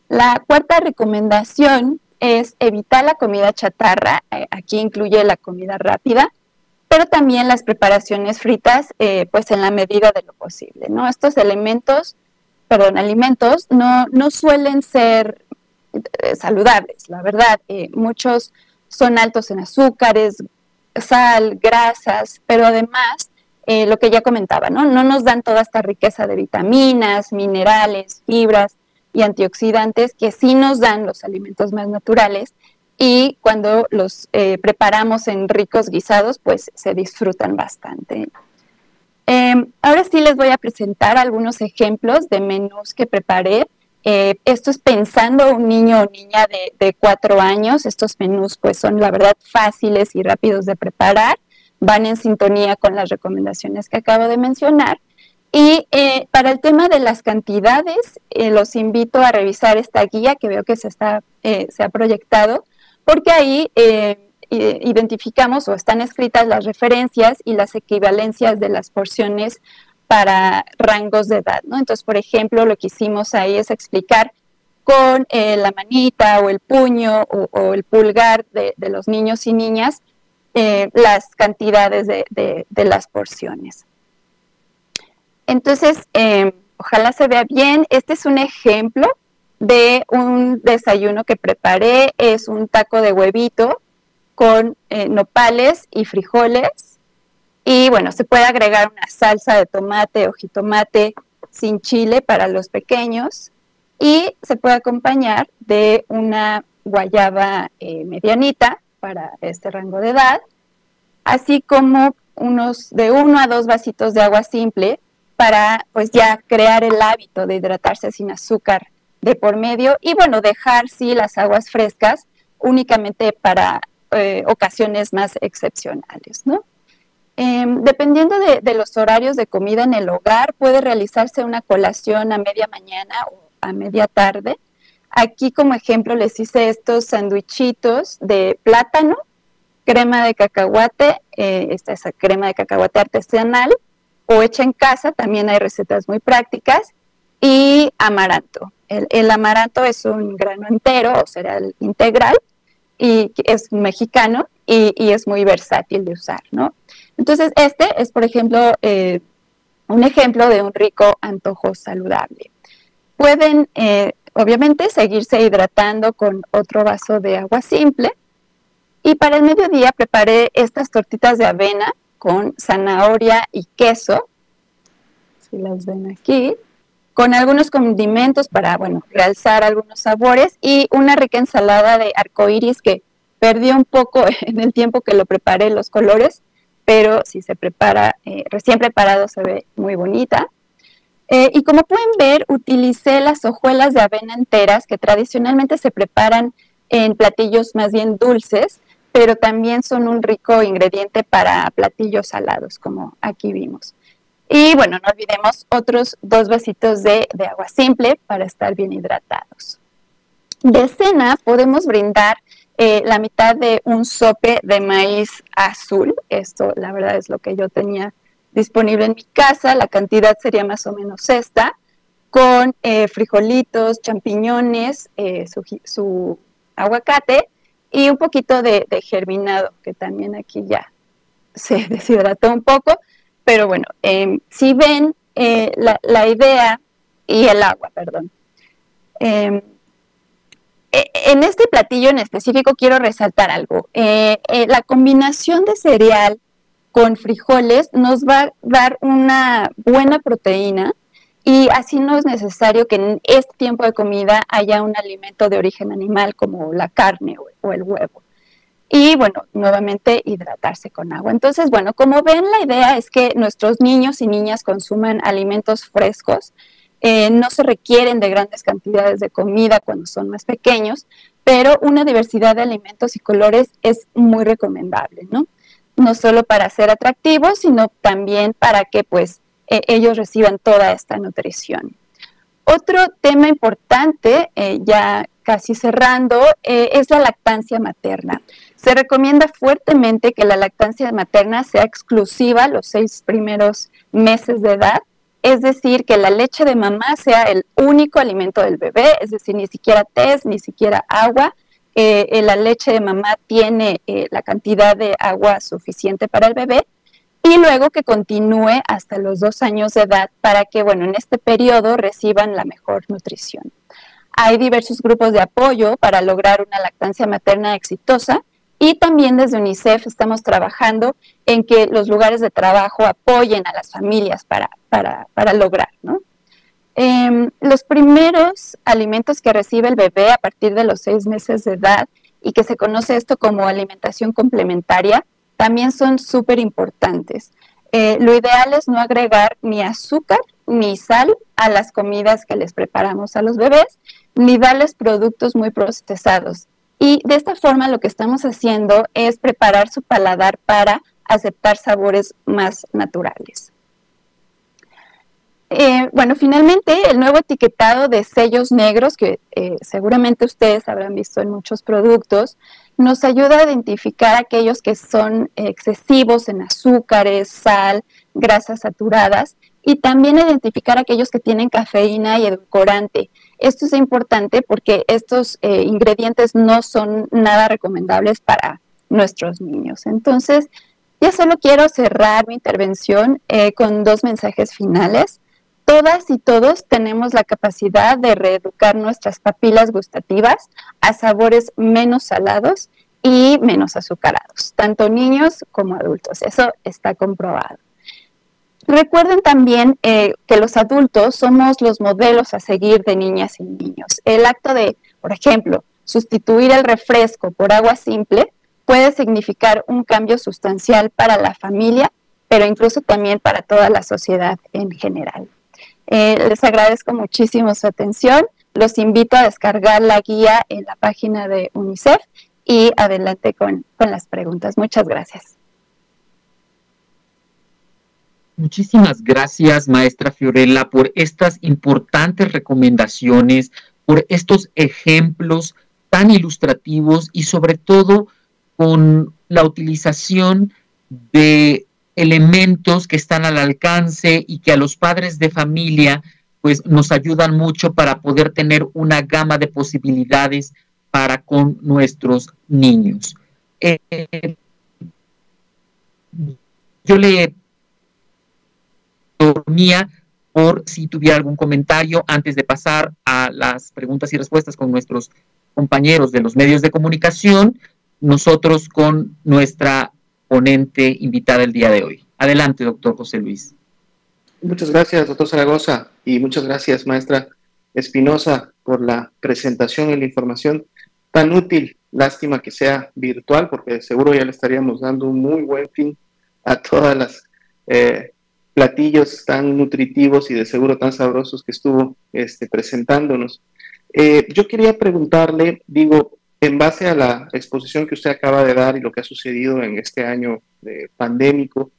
La cuarta recomendación es evitar la comida chatarra, eh, aquí incluye la comida rápida, pero también las preparaciones fritas, eh, pues en la medida de lo posible, ¿no? Estos elementos, perdón, alimentos no, no suelen ser eh, saludables, la verdad. muchos son altos en azúcares, sal, grasas, pero además, lo que ya comentaba, ¿no? No nos dan toda esta riqueza de vitaminas, minerales, fibras, y antioxidantes que sí nos dan los alimentos más naturales y cuando los eh, preparamos en ricos guisados, pues se disfrutan bastante. Em, ahora sí les voy a presentar algunos ejemplos de menús que preparé. Eh, esto es pensando un niño o niña de, de, cuatro años. Estos menús pues son la verdad fáciles y rápidos de preparar. Van en sintonía con las recomendaciones que acabo de mencionar. Y eh, para el tema de las cantidades, eh, los invito a revisar esta guía que veo que se, está, eh, se ha proyectado, porque ahí identificamos o están escritas las referencias y las equivalencias de las porciones para rangos de edad. Entonces, por ejemplo, lo que hicimos ahí es explicar con la manita o el puño o, el pulgar de, los niños y niñas las cantidades de, las porciones. Entonces, em, ojalá se vea bien. Este es un ejemplo de un desayuno que preparé. Es un taco de huevito con eh, nopales y frijoles. Y bueno, se puede agregar una salsa de tomate o jitomate sin chile para los pequeños y se puede acompañar de una guayaba eh, medianita para este rango de edad, así como unos de uno a dos vasitos de agua simple para pues ya crear el hábito de hidratarse sin azúcar de por medio y bueno, dejar sí las aguas frescas únicamente para eh, ocasiones más excepcionales, ¿no? Em, dependiendo de, los horarios de comida en el hogar, puede realizarse una colación a media mañana o a media tarde. Aquí como ejemplo les hice estos sandwichitos de plátano, crema de cacahuate, eh, esta es crema de cacahuate artesanal o hecha en casa, también hay recetas muy prácticas, y amaranto. El, amaranto es un grano entero o cereal integral y es mexicano y, es muy versátil de usar, ¿no? Entonces, este es, por ejemplo, eh, un ejemplo de un rico antojo saludable. Pueden, eh, obviamente, seguirse hidratando con otro vaso de agua simple. Y para el mediodía preparé estas tortitas de avena con zanahoria y queso. Si las ven aquí. Con algunos condimentos para, bueno, realzar algunos sabores y una rica ensalada de arcoíris que perdió un poco en el tiempo que lo preparé los colores, pero si se prepara eh, recién preparado se ve muy bonita. Eh, y como pueden ver, utilicé las hojuelas de avena enteras que tradicionalmente se preparan en platillos más bien dulces, pero también son un rico ingrediente para platillos salados, como aquí vimos. Y bueno, no olvidemos otros dos vasitos de, agua simple para estar bien hidratados. De cena podemos brindar eh, la mitad de un sope de maíz azul. Esto la verdad es lo que yo tenía disponible en mi casa, la cantidad sería más o menos esta, con eh, frijolitos, champiñones, eh, su, aguacate y un poquito de, germinado, que también aquí ya se deshidrató un poco, pero bueno, em, si ven eh, la, idea y el agua, perdón. Em, e, en este platillo en específico quiero resaltar algo. la combinación de cereal con frijoles nos va a dar una buena proteína y así no es necesario que en este tiempo de comida haya un alimento de origen animal como la carne o, el huevo. Y bueno, nuevamente hidratarse con agua. Entonces, bueno, como ven, la idea es que nuestros niños y niñas consuman alimentos frescos. Eh, no se requieren de grandes cantidades de comida cuando son más pequeños, pero una diversidad de alimentos y colores es muy recomendable, ¿no? no solo para ser atractivos, sino también para que pues e, ellos reciban toda esta nutrición. Otro tema importante, eh, ya casi cerrando, eh, es la lactancia materna. Se recomienda fuertemente que la lactancia materna sea exclusiva los seis primeros meses de edad, es decir, que la leche de mamá sea el único alimento del bebé, es decir, ni siquiera test, ni siquiera agua, eh, la leche de mamá tiene eh, la cantidad de agua suficiente para el bebé y luego que continúe hasta los dos años de edad para que, bueno, en este periodo reciban la mejor nutrición. Hay diversos grupos de apoyo para lograr una lactancia materna exitosa y también desde UNICEF estamos trabajando en que los lugares de trabajo apoyen a las familias para, para, para lograr, ¿no? Em, los primeros alimentos que recibe el bebé a partir de los seis meses de edad y que se conoce esto como alimentación complementaria, también son súper importantes. Eh, lo ideal es no agregar ni azúcar ni sal a las comidas que les preparamos a los bebés, ni darles productos muy procesados. Y de esta forma lo que estamos haciendo es preparar su paladar para aceptar sabores más naturales. Eh, bueno, finalmente el nuevo etiquetado de sellos negros, que eh, seguramente ustedes habrán visto en muchos productos, nos ayuda a identificar aquellos que son excesivos en azúcares, sal, grasas saturadas y también identificar aquellos que tienen cafeína y edulcorante. Esto es importante porque estos eh, ingredientes no son nada recomendables para nuestros niños. Entonces, ya solo quiero cerrar mi intervención eh, con dos mensajes finales. Todas y todos tenemos la capacidad de reeducar nuestras papilas gustativas a sabores menos salados y menos azucarados, tanto niños como adultos. Eso está comprobado. Recuerden también eh, que los adultos somos los modelos a seguir de niñas y niños. El acto de, por ejemplo, sustituir el refresco por agua simple puede significar un cambio sustancial para la familia, pero incluso también para toda la sociedad en general. Eh, les agradezco muchísimo su atención. Los invito a descargar la guía en la página de UNICEF y adelante con, con las preguntas. Muchas gracias. Muchísimas gracias, maestra Fiorella, por estas importantes recomendaciones, por estos ejemplos tan ilustrativos y sobre todo con la utilización de elementos que están al alcance y que a los padres de familia pues nos ayudan mucho para poder tener una gama de posibilidades para con nuestros niños. Eh, yo le dormía por si tuviera algún comentario antes de pasar a las preguntas y respuestas con nuestros compañeros de los medios de comunicación, nosotros con nuestra ponente invitada el día de hoy. Adelante, doctor José Luis. Muchas gracias, doctor Zaragoza, y muchas gracias, maestra Espinosa, por la presentación y la información tan útil. Lástima que sea virtual, porque seguro ya le estaríamos dando un muy buen fin a todas las eh, platillos tan nutritivos y de seguro tan sabrosos que estuvo este, presentándonos. Eh, yo quería preguntarle, digo, en base a la exposición que usted acaba de dar y lo que ha sucedido en este año pandémico,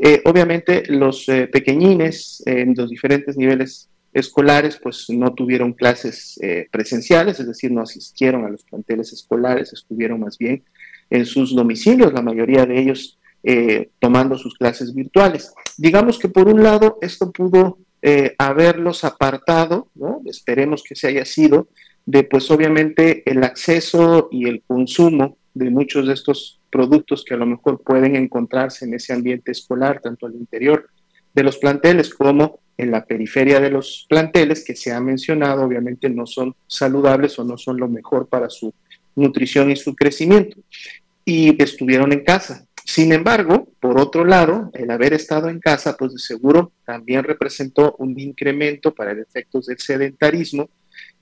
eh, obviamente los pequeñines en los diferentes niveles escolares pues no tuvieron clases eh, presenciales, es decir, no asistieron a los planteles escolares, estuvieron más bien en sus domicilios, la mayoría de ellos eh, tomando sus clases virtuales. Digamos que por un lado esto pudo eh, haberlos apartado, ¿no? esperemos que se haya sido, de pues obviamente el acceso y el consumo de muchos de estos productos que a lo mejor pueden encontrarse en ese ambiente escolar, tanto al interior de los planteles como en la periferia de los planteles que se ha mencionado, obviamente no son saludables o no son lo mejor para su nutrición y su crecimiento. Y estuvieron en casa. Sin embargo, por otro lado, el haber estado en casa, pues de seguro también representó un incremento para efectos del sedentarismo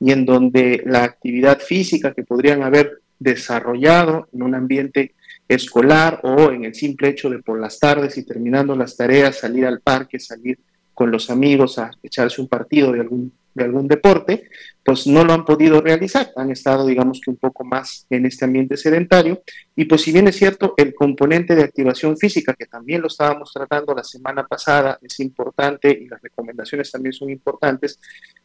y en donde la actividad física que podrían haber desarrollado en un ambiente escolar o en el simple hecho de por las tardes y terminando las tareas salir al parque, salir con los amigos a echarse un partido de algún, de algún deporte, pues no lo han podido realizar, han estado digamos que un poco más en este ambiente sedentario. Y pues si bien es cierto el componente de activación física que también lo estábamos tratando la semana pasada es importante y las recomendaciones también son importantes,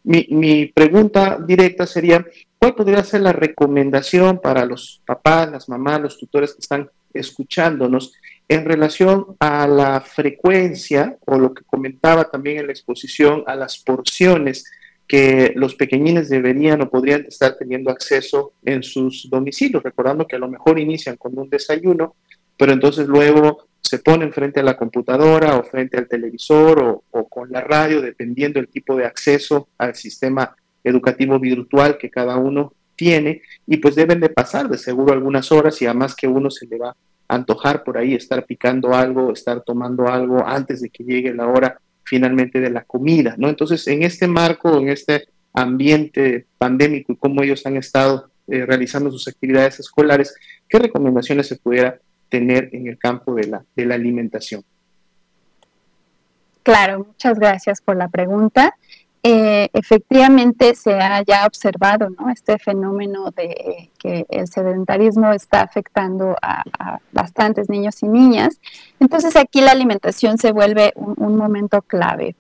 mi, mi pregunta directa sería ¿cuál podría ser la recomendación para los papás, las mamás, los tutores que están escuchándonos en relación a la frecuencia o lo que comentaba también en la exposición, a las porciones que los pequeñines deberían o podrían estar teniendo acceso en sus domicilios, recordando que a lo mejor inician con un desayuno, pero entonces luego se ponen frente a la computadora o frente al televisor o, con la radio, dependiendo del tipo de acceso al sistema educativo virtual que cada uno tiene, y pues deben de pasar de seguro algunas horas y además que uno se le va antojar por ahí, estar picando algo, estar tomando algo antes de que llegue la hora finalmente de la comida, ¿no? Entonces, en este marco, en este ambiente pandémico y cómo ellos han estado eh, realizando sus actividades escolares, ¿qué recomendaciones se pudiera tener en el campo de la, de la alimentación? Claro, muchas gracias por la pregunta. Eh, efectivamente se ha ya observado este fenómeno de que el sedentarismo está afectando a, bastantes niños y niñas. Entonces aquí la alimentación se vuelve un, momento clave.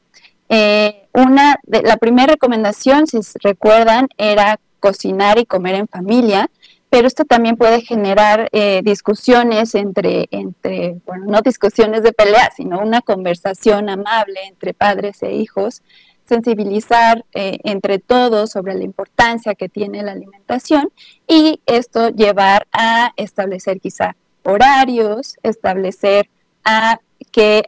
Eh, una de, la primera recomendación, si recuerdan, era cocinar y comer en familia, pero esto también puede generar eh, discusiones entre, entre, bueno, no discusiones de pelea, sino una conversación amable entre padres e hijos, sensibilizar eh, entre todos sobre la importancia que tiene la alimentación y esto llevar a establecer quizá horarios, establecer a que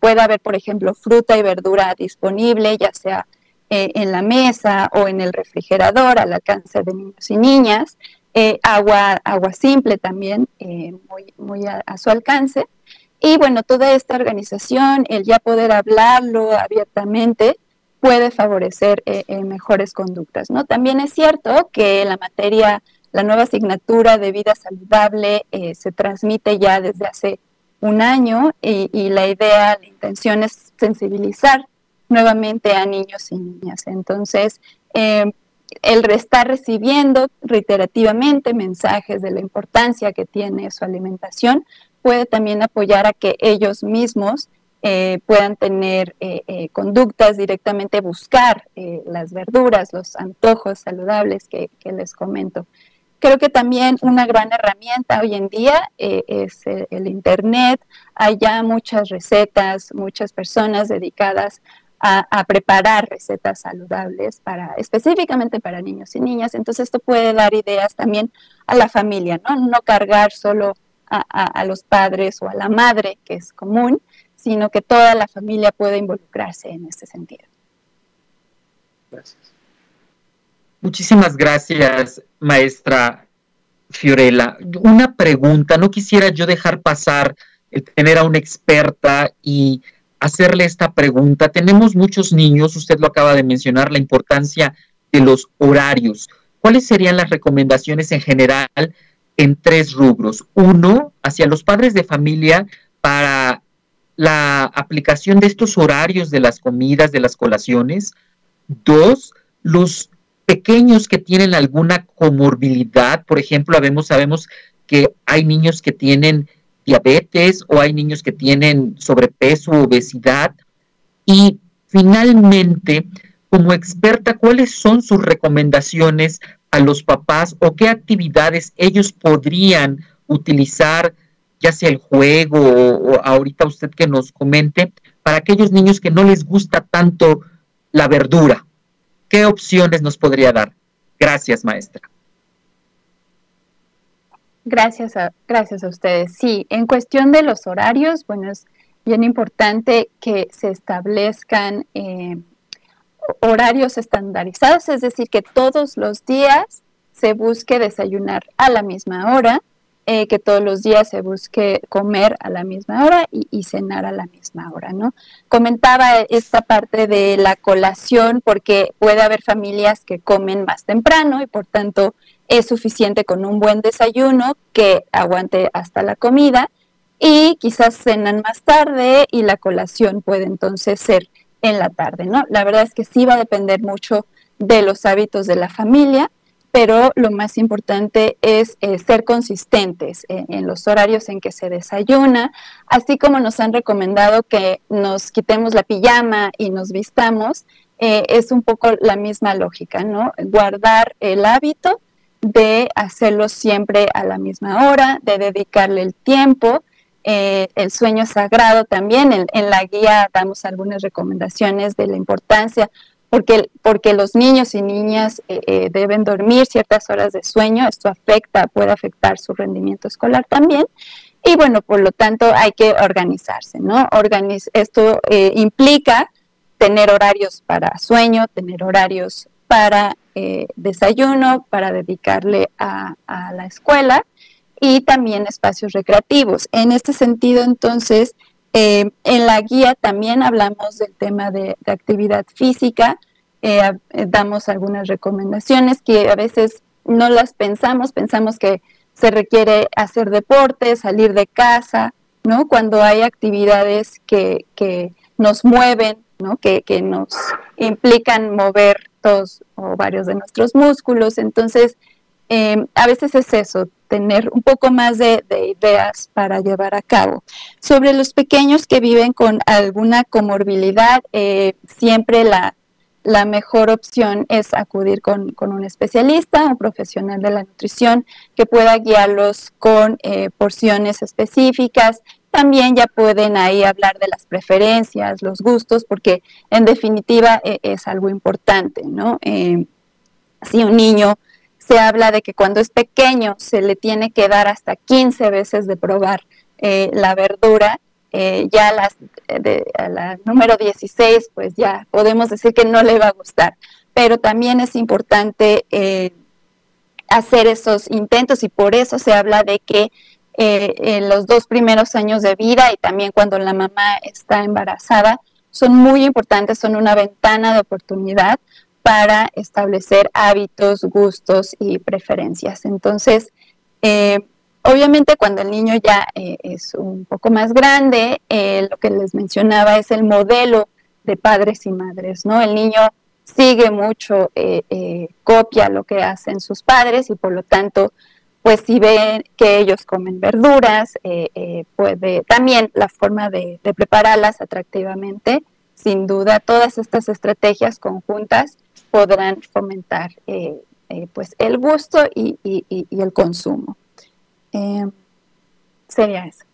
pueda haber, por ejemplo, fruta y verdura disponible, ya sea eh, en la mesa o en el refrigerador al alcance de niños y niñas, eh, agua, agua simple también, muy, muy a, su alcance. Y bueno, toda esta organización, el ya poder hablarlo abiertamente, puede favorecer mejores conductas. ¿no? También es cierto que la materia, la nueva asignatura de vida saludable se transmite ya desde hace un año y, la idea, la intención es sensibilizar nuevamente a niños y niñas. Entonces, eh, el estar recibiendo reiterativamente mensajes de la importancia que tiene su alimentación puede también apoyar a que ellos mismos eh, puedan tener eh, conductas directamente buscar las verduras, los antojos saludables que les comento. Creo que también una gran herramienta hoy en día eh, es el, Internet. Hay ya muchas recetas, muchas personas dedicadas a, preparar recetas saludables para específicamente para niños y niñas. Entonces esto puede dar ideas también a la familia, no, no cargar solo a, los padres o a la madre, que es común, sino que toda la familia puede involucrarse en este sentido. Gracias. Muchísimas gracias, maestra Fiorella. Una pregunta, no quisiera yo dejar pasar el tener a una experta y hacerle esta pregunta. Tenemos muchos niños, usted lo acaba de mencionar, la importancia de los horarios. ¿Cuáles serían las recomendaciones en general en tres rubros? Uno, hacia los padres de familia para la aplicación de estos horarios de las comidas, de las colaciones. Dos, los pequeños que tienen alguna comorbilidad, por ejemplo, sabemos, sabemos que hay niños que tienen diabetes o hay niños que tienen sobrepeso, obesidad. Y finalmente, como experta, ¿cuáles son sus recomendaciones a los papás o qué actividades ellos podrían utilizar, ya sea el juego o, ahorita usted que nos comente, para aquellos niños que no les gusta tanto la verdura? ¿Qué opciones nos podría dar? Gracias, maestra. Gracias a, gracias a ustedes. Sí, en cuestión de los horarios, bueno, es bien importante que se establezcan eh, horarios estandarizados, es decir, que todos los días se busque desayunar a la misma hora, eh, que todos los días se busque comer a la misma hora y, cenar a la misma hora, ¿no? Comentaba esta parte de la colación porque puede haber familias que comen más temprano y por tanto es suficiente con un buen desayuno que aguante hasta la comida y quizás cenan más tarde y la colación puede entonces ser en la tarde, ¿no? La verdad es que sí va a depender mucho de los hábitos de la familia pero lo más importante es eh, ser consistentes en, los horarios en que se desayuna, así como nos han recomendado que nos quitemos la pijama y nos vistamos, eh, es un poco la misma lógica, ¿no? Guardar el hábito de hacerlo siempre a la misma hora, de dedicarle el tiempo. Eh, el sueño sagrado también, en la guía damos algunas recomendaciones de la importancia porque, porque los niños y niñas eh, eh, deben dormir ciertas horas de sueño, esto afecta, puede afectar su rendimiento escolar también. Y bueno, por lo tanto hay que organizarse, ¿no? esto eh, implica tener horarios para sueño, tener horarios para desayuno, para dedicarle a, la escuela y también espacios recreativos. En este sentido, entonces, en la guía también hablamos del tema de, actividad física, eh, eh, damos algunas recomendaciones que a veces no las pensamos, pensamos que se requiere hacer deporte, salir de casa, ¿no? Cuando hay actividades que, nos mueven, ¿no? Que, nos implican mover todos o varios de nuestros músculos. Entonces, eh, a veces es eso, tener un poco más de, ideas para llevar a cabo. Sobre los pequeños que viven con alguna comorbilidad, eh, siempre la, mejor opción es acudir con, un especialista, un profesional de la nutrición que pueda guiarlos con eh, porciones específicas. También ya pueden ahí hablar de las preferencias, los gustos, porque en definitiva eh, es algo importante, ¿no? Si un niño se habla de que cuando es pequeño se le tiene que dar hasta 15 veces de probar la verdura, eh, ya a, las, de, la número 16, pues ya podemos decir que no le va a gustar. Pero también es importante eh, hacer esos intentos y por eso se habla de que eh, en los dos primeros años de vida y también cuando la mamá está embarazada son muy importantes, son una ventana de oportunidad para establecer hábitos, gustos y preferencias. Entonces, Obviamente cuando el niño ya eh, es un poco más grande, eh, lo que les mencionaba es el modelo de padres y madres, ¿no? El niño sigue mucho, eh, copia lo que hacen sus padres y por lo tanto, pues si ven que ellos comen verduras, puede también la forma de, prepararlas atractivamente, sin duda todas estas estrategias conjuntas podrán fomentar pues el gusto y el consumo. Eh, sería eso.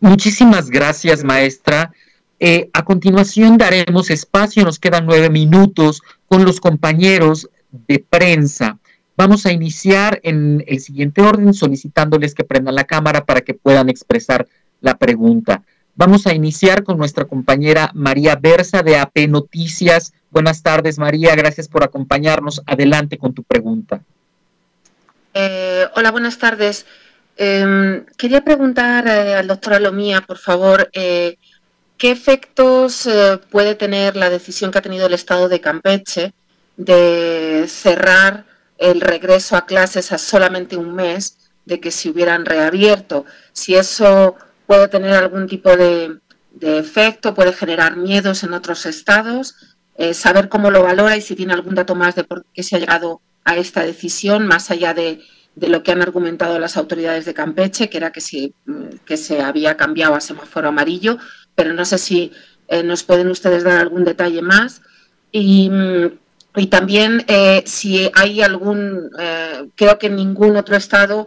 Muchísimas gracias, maestra. Eh, a continuación daremos espacio, nos quedan nueve minutos con los compañeros de prensa. Vamos a iniciar en el siguiente orden solicitándoles que prendan la cámara para que puedan expresar la pregunta. Vamos a iniciar con nuestra compañera María Berza de AP Noticias. Buenas tardes, María. Gracias por acompañarnos. Adelante con tu pregunta. Eh, hola, buenas tardes. Em, quería preguntar eh, al doctor Alomía, por favor, eh, ¿qué efectos puede tener la decisión que ha tenido el Estado de Campeche de cerrar el regreso a clases a solamente un mes de que se hubieran reabierto? Si eso puede tener algún tipo de, de efecto, puede generar miedos en otros estados, saber cómo lo valora y si tiene algún dato más de por qué se ha llegado a esta decisión, más allá de, lo que han argumentado las autoridades de Campeche, que era que, si, que se había cambiado a semáforo amarillo, pero no sé si eh, nos pueden ustedes dar algún detalle más. Y, también eh, si hay algún, eh, creo que ningún otro estado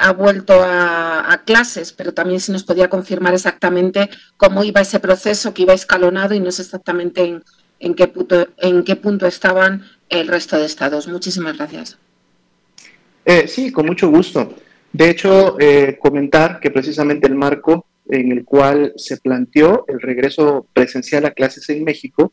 ha vuelto a, clases, pero también si nos podía confirmar exactamente cómo iba ese proceso, que iba escalonado y no sé exactamente en, qué, punto, en qué punto estaban el resto de estados. Muchísimas gracias. Eh, sí, con mucho gusto. De hecho, eh, comentar que precisamente el marco en el cual se planteó el regreso presencial a clases en México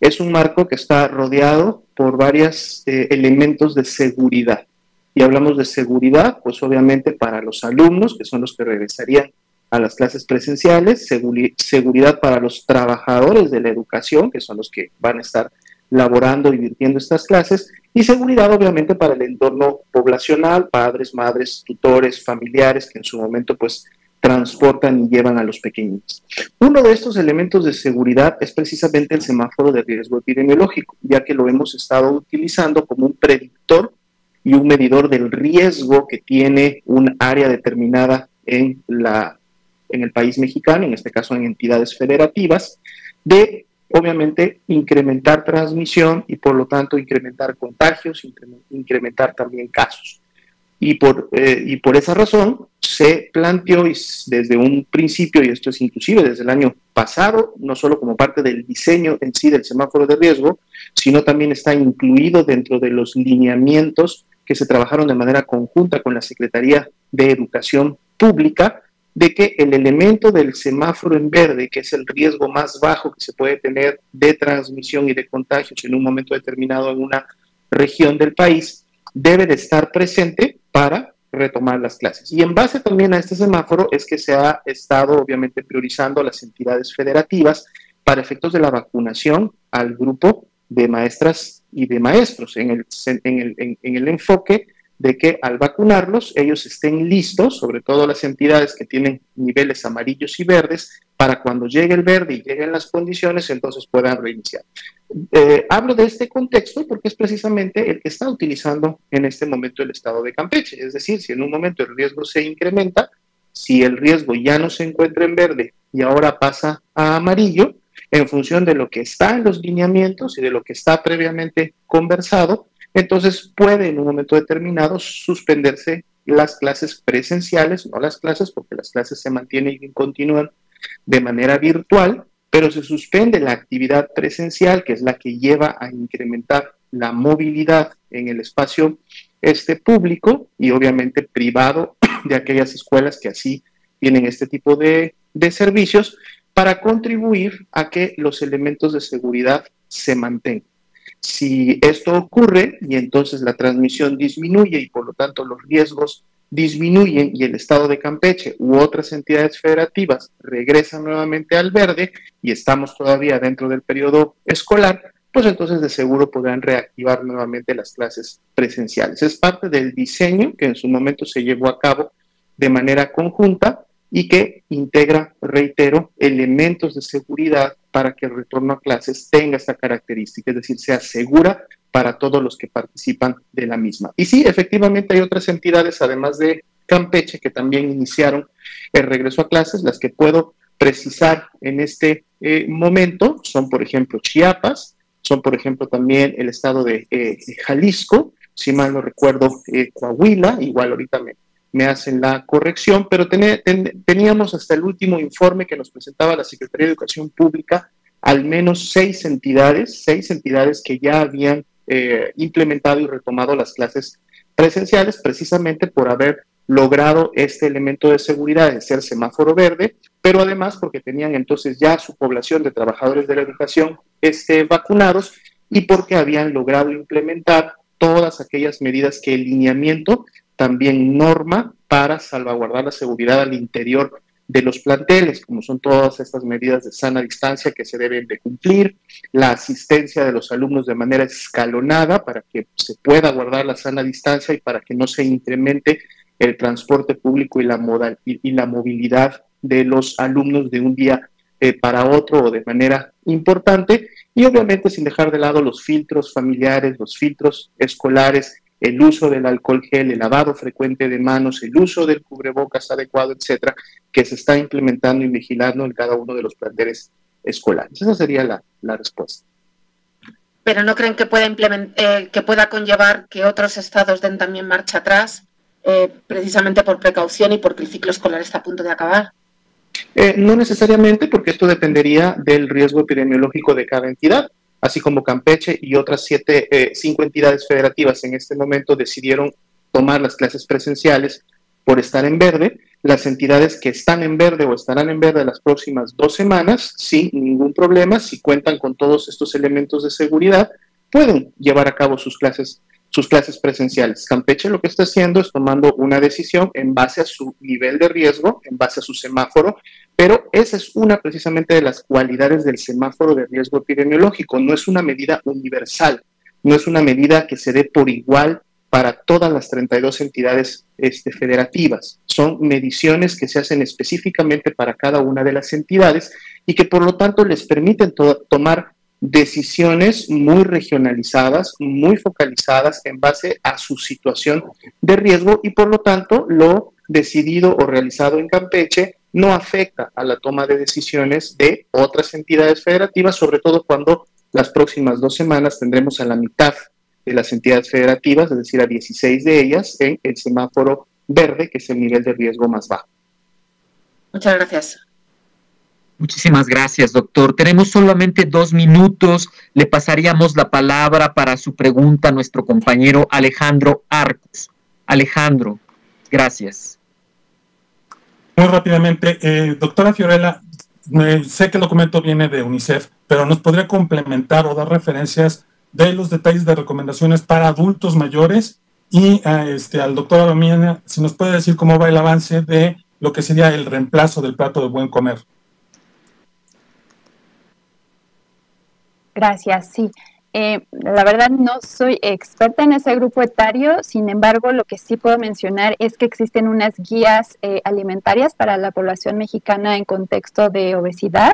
es un marco que está rodeado por varios eh, elementos de seguridad. Y hablamos de seguridad, pues obviamente para los alumnos, que son los que regresarían a las clases presenciales, seguridad para los trabajadores de la educación, que son los que van a estar laborando y virtiendo estas clases, y seguridad obviamente para el entorno poblacional, padres, madres, tutores, familiares que en su momento pues transportan y llevan a los pequeños. Uno de estos elementos de seguridad es precisamente el semáforo de riesgo epidemiológico, ya que lo hemos estado utilizando como un predictor y un medidor del riesgo que tiene un área determinada en, la, en el país mexicano, en este caso en entidades federativas, de obviamente incrementar transmisión y por lo tanto incrementar contagios, incrementar también casos. Y por, eh, y por esa razón se planteó desde un principio, y esto es inclusive desde el año pasado, no solo como parte del diseño en sí del semáforo de riesgo, sino también está incluido dentro de los lineamientos que se trabajaron de manera conjunta con la Secretaría de Educación Pública de que el elemento del semáforo en verde, que es el riesgo más bajo que se puede tener de transmisión y de contagios en un momento determinado en una región del país, debe de estar presente para retomar las clases. Y en base también a este semáforo es que se ha estado obviamente priorizando a las entidades federativas para efectos de la vacunación al grupo de maestras y de maestros en el, en el, en el enfoque de que al vacunarlos ellos estén listos, sobre todo las entidades que tienen niveles amarillos y verdes, para cuando llegue el verde y lleguen las condiciones, entonces puedan reiniciar. Eh, hablo de este contexto porque es precisamente el que está utilizando en este momento el estado de Campeche. Es decir, si en un momento el riesgo se incrementa, si el riesgo ya no se encuentra en verde y ahora pasa a amarillo, en función de lo que está en los lineamientos y de lo que está previamente conversado, entonces puede en un momento determinado suspenderse las clases presenciales, no las clases, porque las clases se mantienen y continúan de manera virtual, pero se suspende la actividad presencial, que es la que lleva a incrementar la movilidad en el espacio este público y obviamente privado de aquellas escuelas que así tienen este tipo de, de servicios para contribuir a que los elementos de seguridad se mantengan. Si esto ocurre y entonces la transmisión disminuye y por lo tanto los riesgos disminuyen y el estado de Campeche u otras entidades federativas regresan nuevamente al verde y estamos todavía dentro del periodo escolar, pues entonces de seguro podrán reactivar nuevamente las clases presenciales. Es parte del diseño que en su momento se llevó a cabo de manera conjunta y que integra, reitero, elementos de seguridad para que el retorno a clases tenga esta característica, es decir, sea segura para todos los que participan de la misma. Y sí, efectivamente hay otras entidades, además de Campeche, que también iniciaron el regreso a clases, las que puedo precisar en este eh, momento son, por ejemplo, Chiapas, son, por ejemplo, también el estado de eh, Jalisco, si mal no recuerdo, eh, Coahuila, igual ahorita me, me hacen la corrección, pero teníamos hasta el último informe que nos presentaba la Secretaría de Educación Pública al menos seis entidades, seis entidades que ya habían eh, implementado y retomado las clases presenciales precisamente por haber logrado este elemento de seguridad de ser semáforo verde, pero además porque tenían entonces ya su población de trabajadores de la educación este, vacunados y porque habían logrado implementar todas aquellas medidas que el lineamiento también norma para salvaguardar la seguridad al interior de los planteles, como son todas estas medidas de sana distancia que se deben de cumplir, la asistencia de los alumnos de manera escalonada para que se pueda guardar la sana distancia y para que no se incremente el transporte público y la, modal, y, la movilidad de los alumnos de un día eh, para otro o de manera importante, y obviamente sin dejar de lado los filtros familiares, los filtros escolares el uso del alcohol gel, el lavado frecuente de manos, el uso del cubrebocas adecuado, etcétera, que se está implementando y vigilando en cada uno de los planteles escolares. Esa sería la, respuesta. Pero no creen que pueda, eh, que pueda conllevar que otros estados den también marcha atrás, eh, precisamente por precaución y porque el ciclo escolar está a punto de acabar. Eh, no necesariamente, porque esto dependería del riesgo epidemiológico de cada entidad así como Campeche y otras siete, eh, cinco entidades federativas en este momento decidieron tomar las clases presenciales por estar en verde. Las entidades que están en verde o estarán en verde las próximas dos semanas, sin ningún problema, si cuentan con todos estos elementos de seguridad, pueden llevar a cabo sus clases sus clases presenciales. Campeche lo que está haciendo es tomando una decisión en base a su nivel de riesgo, en base a su semáforo, pero esa es una precisamente de las cualidades del semáforo de riesgo epidemiológico. No es una medida universal, no es una medida que se dé por igual para todas las 32 entidades este, federativas. Son mediciones que se hacen específicamente para cada una de las entidades y que por lo tanto les permiten tomar decisiones muy regionalizadas, muy focalizadas en base a su situación de riesgo y por lo tanto lo decidido o realizado en Campeche no afecta a la toma de decisiones de otras entidades federativas, sobre todo cuando las próximas dos semanas tendremos a la mitad de las entidades federativas, es decir, a 16 de ellas en el semáforo verde, que es el nivel de riesgo más bajo. Muchas gracias. Muchísimas gracias, doctor. Tenemos solamente dos minutos. Le pasaríamos la palabra para su pregunta a nuestro compañero Alejandro Arcos. Alejandro, gracias. Muy rápidamente, eh, doctora Fiorella, sé que el documento viene de UNICEF, pero nos podría complementar o dar referencias de los detalles de recomendaciones para adultos mayores y este, al doctor Alomina, si nos puede decir cómo va el avance de lo que sería el reemplazo del plato de buen comer. Gracias, sí. Eh, la verdad no soy experta en ese grupo etario, sin embargo lo que sí puedo mencionar es que existen unas guías eh, alimentarias para la población mexicana en contexto de obesidad.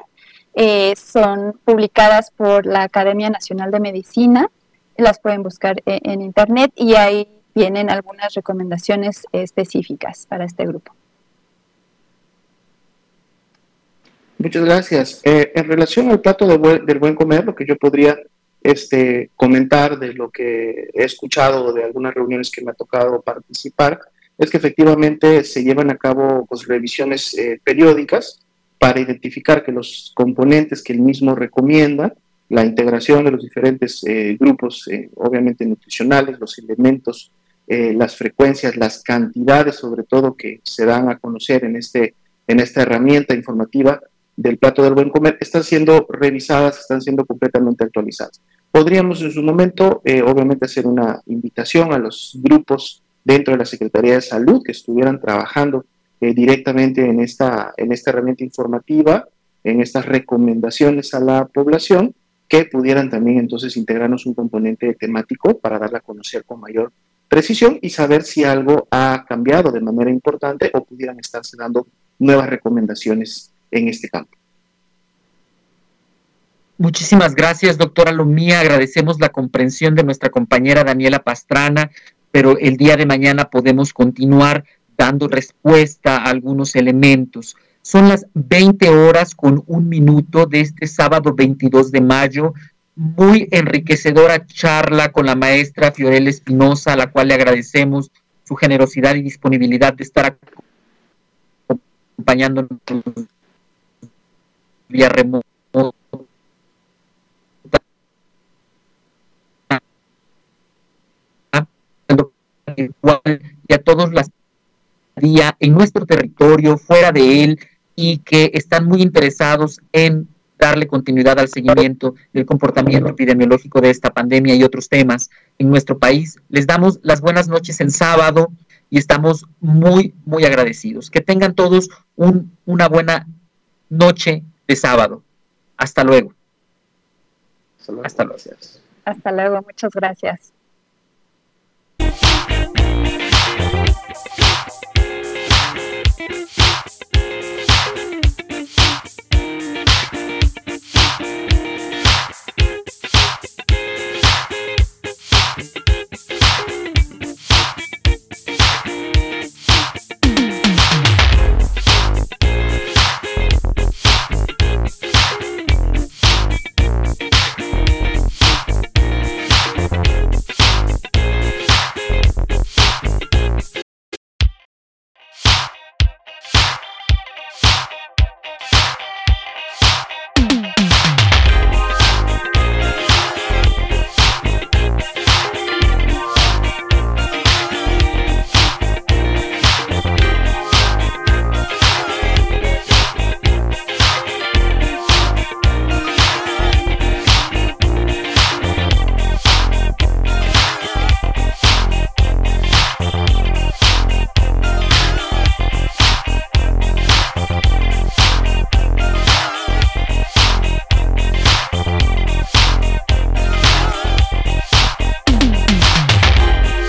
Eh, son publicadas por la Academia Nacional de Medicina, las pueden buscar en internet y ahí vienen algunas recomendaciones específicas para este grupo. Muchas gracias. En relación al plato del buen comer, lo que yo podría este, comentar de lo que he escuchado de algunas reuniones que me ha tocado participar, es que efectivamente se llevan a cabo pues, revisiones eh, periódicas para identificar que los componentes que el mismo recomienda, la integración de los diferentes eh, grupos, eh, obviamente nutricionales, los elementos, las frecuencias, las cantidades sobre todo que se dan a conocer en, este, en esta herramienta informativa del plato del buen comer, están siendo revisadas, están siendo completamente actualizadas. Podríamos en su momento, obviamente, hacer una invitación a los grupos dentro de la Secretaría de Salud que estuvieran trabajando eh, directamente en esta, en esta herramienta informativa, en estas recomendaciones a la población, que pudieran también entonces integrarnos un componente temático para darla a conocer con mayor precisión y saber si algo ha cambiado de manera importante o pudieran estarse dando nuevas recomendaciones en este campo. Muchísimas gracias, doctora Lomía. Agradecemos la comprensión de nuestra compañera Daniela Pastrana, pero el día de mañana podemos continuar dando respuesta a algunos elementos. Son las 20 horas con un minuto de este sábado 22 de mayo. Muy enriquecedora charla con la maestra Fiorella Espinosa, a la cual le agradecemos su generosidad y disponibilidad de estar acompañándonos vía remoto y a todos las día en nuestro territorio, fuera de él, y que están muy interesados en darle continuidad al seguimiento del comportamiento epidemiológico de esta pandemia y otros temas en nuestro país. Les damos las buenas noches en sábado y estamos muy, muy agradecidos. Que tengan todos un, una buena noche de sábado. Hasta luego. Hasta luego. Hasta luego. Hasta luego. Muchas gracias.